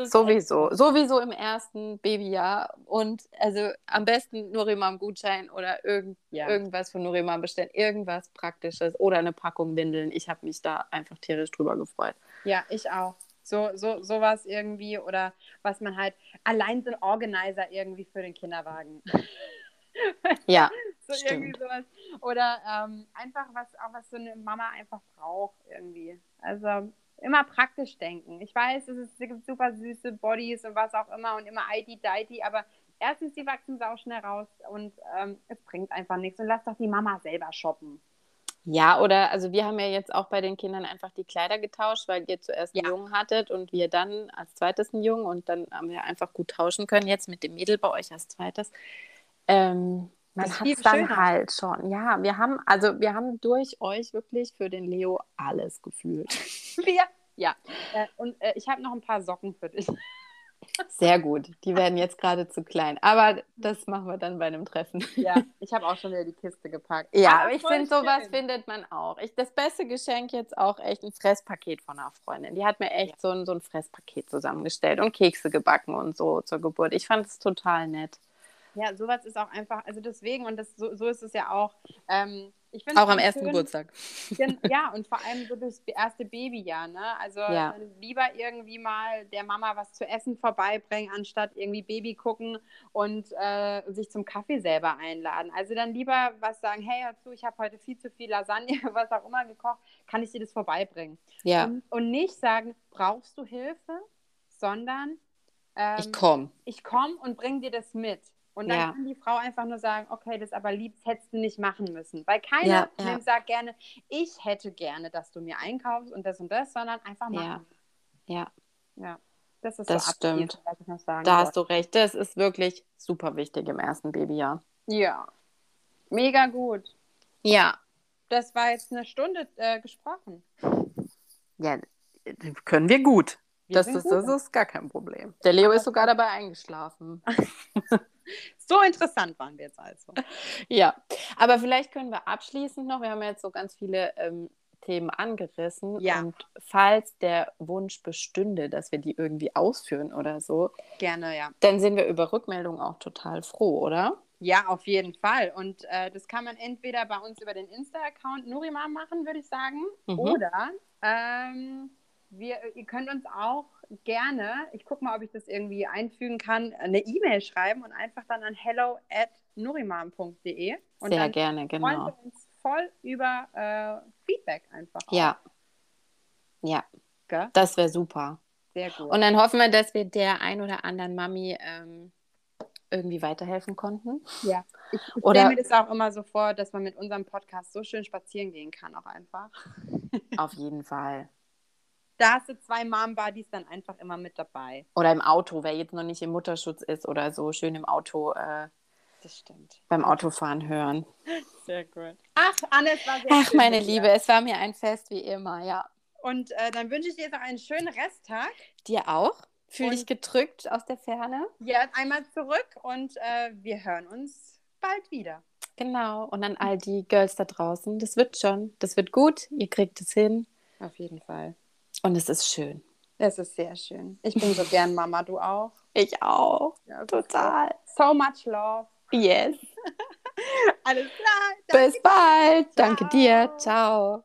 sowieso. So. Sowieso im ersten Babyjahr. Und also am besten Nurimam-Gutschein oder irgend, ja. irgendwas von Nurimam bestellen. Irgendwas Praktisches oder eine Packung Windeln. Ich habe mich da einfach tierisch drüber gefreut. Ja, ich auch. So, so, sowas irgendwie oder was man halt, allein so ein Organizer irgendwie für den Kinderwagen. Ja. so stimmt. irgendwie sowas. Oder ähm, einfach was, auch was so eine Mama einfach braucht irgendwie. Also immer praktisch denken. Ich weiß, es, ist, es gibt super süße Bodies und was auch immer und immer IT-Dighty, aber erstens, die wachsen sau schnell raus und ähm, es bringt einfach nichts. Und lass doch die Mama selber shoppen. Ja, oder also wir haben ja jetzt auch bei den Kindern einfach die Kleider getauscht, weil ihr zuerst einen ja. Jungen hattet und wir dann als zweites einen Jungen und dann haben wir einfach gut tauschen können. Jetzt mit dem Mädel bei euch als zweites. Ähm, man hat es dann halt schon. Ja, wir haben, also wir haben durch euch wirklich für den Leo alles gefühlt. Wir, ja. Äh, und äh, ich habe noch ein paar Socken für dich. Sehr gut. Die werden jetzt gerade zu klein. Aber das machen wir dann bei einem Treffen. Ja, ich habe auch schon wieder die Kiste gepackt. Ja, aber ich finde, sowas findet man auch. Ich, das beste Geschenk jetzt auch echt ein Fresspaket von einer Freundin. Die hat mir echt ja. so, ein, so ein Fresspaket zusammengestellt und Kekse gebacken und so zur Geburt. Ich fand es total nett. Ja, sowas ist auch einfach, also deswegen, und das, so, so ist es ja auch. Ähm, ich auch am ersten schön, Geburtstag. Ja, und vor allem so das erste Babyjahr, ne? Also ja. lieber irgendwie mal der Mama was zu essen vorbeibringen, anstatt irgendwie Baby gucken und äh, sich zum Kaffee selber einladen. Also dann lieber was sagen, hey, hör zu, ich habe heute viel zu viel Lasagne, was auch immer gekocht, kann ich dir das vorbeibringen? Ja. Und, und nicht sagen, brauchst du Hilfe, sondern ähm, ich komme. Ich komme und bring dir das mit. Und dann ja. kann die Frau einfach nur sagen, okay, das aber lieb, das hättest du nicht machen müssen. Weil keiner ja, ja. sagt gerne, ich hätte gerne, dass du mir einkaufst und das und das, sondern einfach machen. Ja. Ja. Das ist das so stimmt. was ich noch sagen Da wollte. hast du recht. Das ist wirklich super wichtig im ersten Babyjahr. Ja. Mega gut. Ja. Das war jetzt eine Stunde äh, gesprochen. Ja, können wir gut. Das ist, das ist gar kein Problem. Der Leo ist sogar dabei eingeschlafen. so interessant waren wir jetzt also. Ja, aber vielleicht können wir abschließend noch, wir haben jetzt so ganz viele ähm, Themen angerissen. Ja. Und falls der Wunsch bestünde, dass wir die irgendwie ausführen oder so, gerne, ja. Dann sind wir über Rückmeldungen auch total froh, oder? Ja, auf jeden Fall. Und äh, das kann man entweder bei uns über den Insta-Account Nurima machen, würde ich sagen, mhm. oder ähm, wir, ihr könnt uns auch gerne, ich gucke mal, ob ich das irgendwie einfügen kann, eine E-Mail schreiben und einfach dann an hello at nurimam.de. Und Sehr dann gerne, genau. freuen wir uns voll über äh, Feedback einfach. Auch. Ja. Ja. Gell? Das wäre super. Sehr gut. Und dann hoffen wir, dass wir der ein oder anderen Mami ähm, irgendwie weiterhelfen konnten. Ja. Ich, ich stelle mir das auch immer so vor, dass man mit unserem Podcast so schön spazieren gehen kann, auch einfach. Auf jeden Fall da hast du zwei Mom-Buddies dann einfach immer mit dabei. Oder im Auto, wer jetzt noch nicht im Mutterschutz ist oder so, schön im Auto. Äh, das stimmt. Beim Autofahren hören. Sehr gut. Ach, Anne, es war sehr Ach, schön meine Liebe, es war mir ein Fest wie immer, ja. Und äh, dann wünsche ich dir noch einen schönen Resttag. Dir auch. Fühl dich gedrückt aus der Ferne. Ja, einmal zurück und äh, wir hören uns bald wieder. Genau. Und an all die Girls da draußen, das wird schon. Das wird gut. Ihr kriegt es hin. Auf jeden Fall. Und es ist schön. Es ist sehr schön. Ich bin so gern Mama, du auch. Ich auch. Ja, Total. So much love. Yes. Alles klar. Bis bald. Dir. Danke dir. Ciao.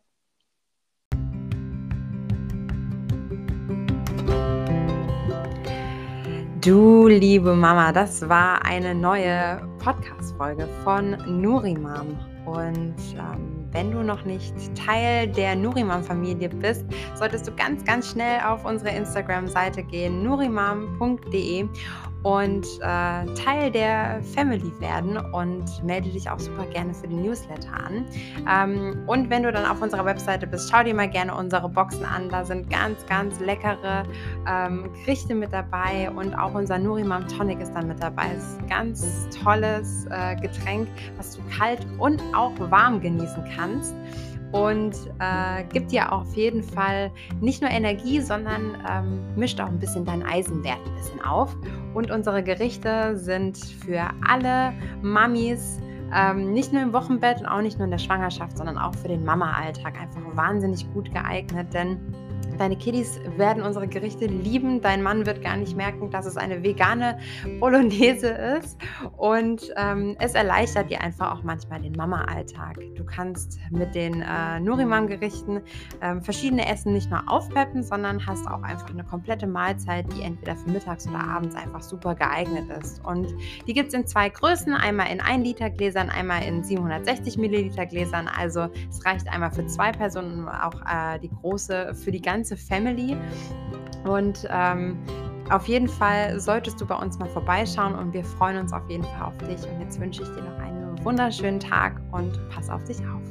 Du liebe Mama, das war eine neue Podcast-Folge von Nurimam. Und ähm, wenn du noch nicht Teil der Nurimam-Familie bist, solltest du ganz, ganz schnell auf unsere Instagram-Seite gehen, nurimam.de und äh, Teil der Family werden und melde dich auch super gerne für den Newsletter an. Ähm, und wenn du dann auf unserer Webseite bist, schau dir mal gerne unsere Boxen an. Da sind ganz, ganz leckere ähm, Gerichte mit dabei und auch unser Nurimam Tonic ist dann mit dabei. Es ist ein ganz tolles äh, Getränk, was du kalt und auch warm genießen kannst und äh, gibt dir auf jeden Fall nicht nur Energie, sondern ähm, mischt auch ein bisschen deinen Eisenwert ein bisschen auf. Und unsere Gerichte sind für alle Mamis, ähm, nicht nur im Wochenbett und auch nicht nur in der Schwangerschaft, sondern auch für den Mama-Alltag einfach wahnsinnig gut geeignet, denn Deine Kiddies werden unsere Gerichte lieben. Dein Mann wird gar nicht merken, dass es eine vegane Bolognese ist. Und ähm, es erleichtert dir einfach auch manchmal den Mama-Alltag. Du kannst mit den äh, Nurimam-Gerichten ähm, verschiedene Essen nicht nur aufpeppen, sondern hast auch einfach eine komplette Mahlzeit, die entweder für mittags oder abends einfach super geeignet ist. Und die gibt es in zwei Größen: einmal in 1 Liter Gläsern, einmal in 760 Milliliter Gläsern. Also es reicht einmal für zwei Personen, auch äh, die große für die ganze ganze Family. Und ähm, auf jeden Fall solltest du bei uns mal vorbeischauen und wir freuen uns auf jeden Fall auf dich. Und jetzt wünsche ich dir noch einen wunderschönen Tag und pass auf dich auf.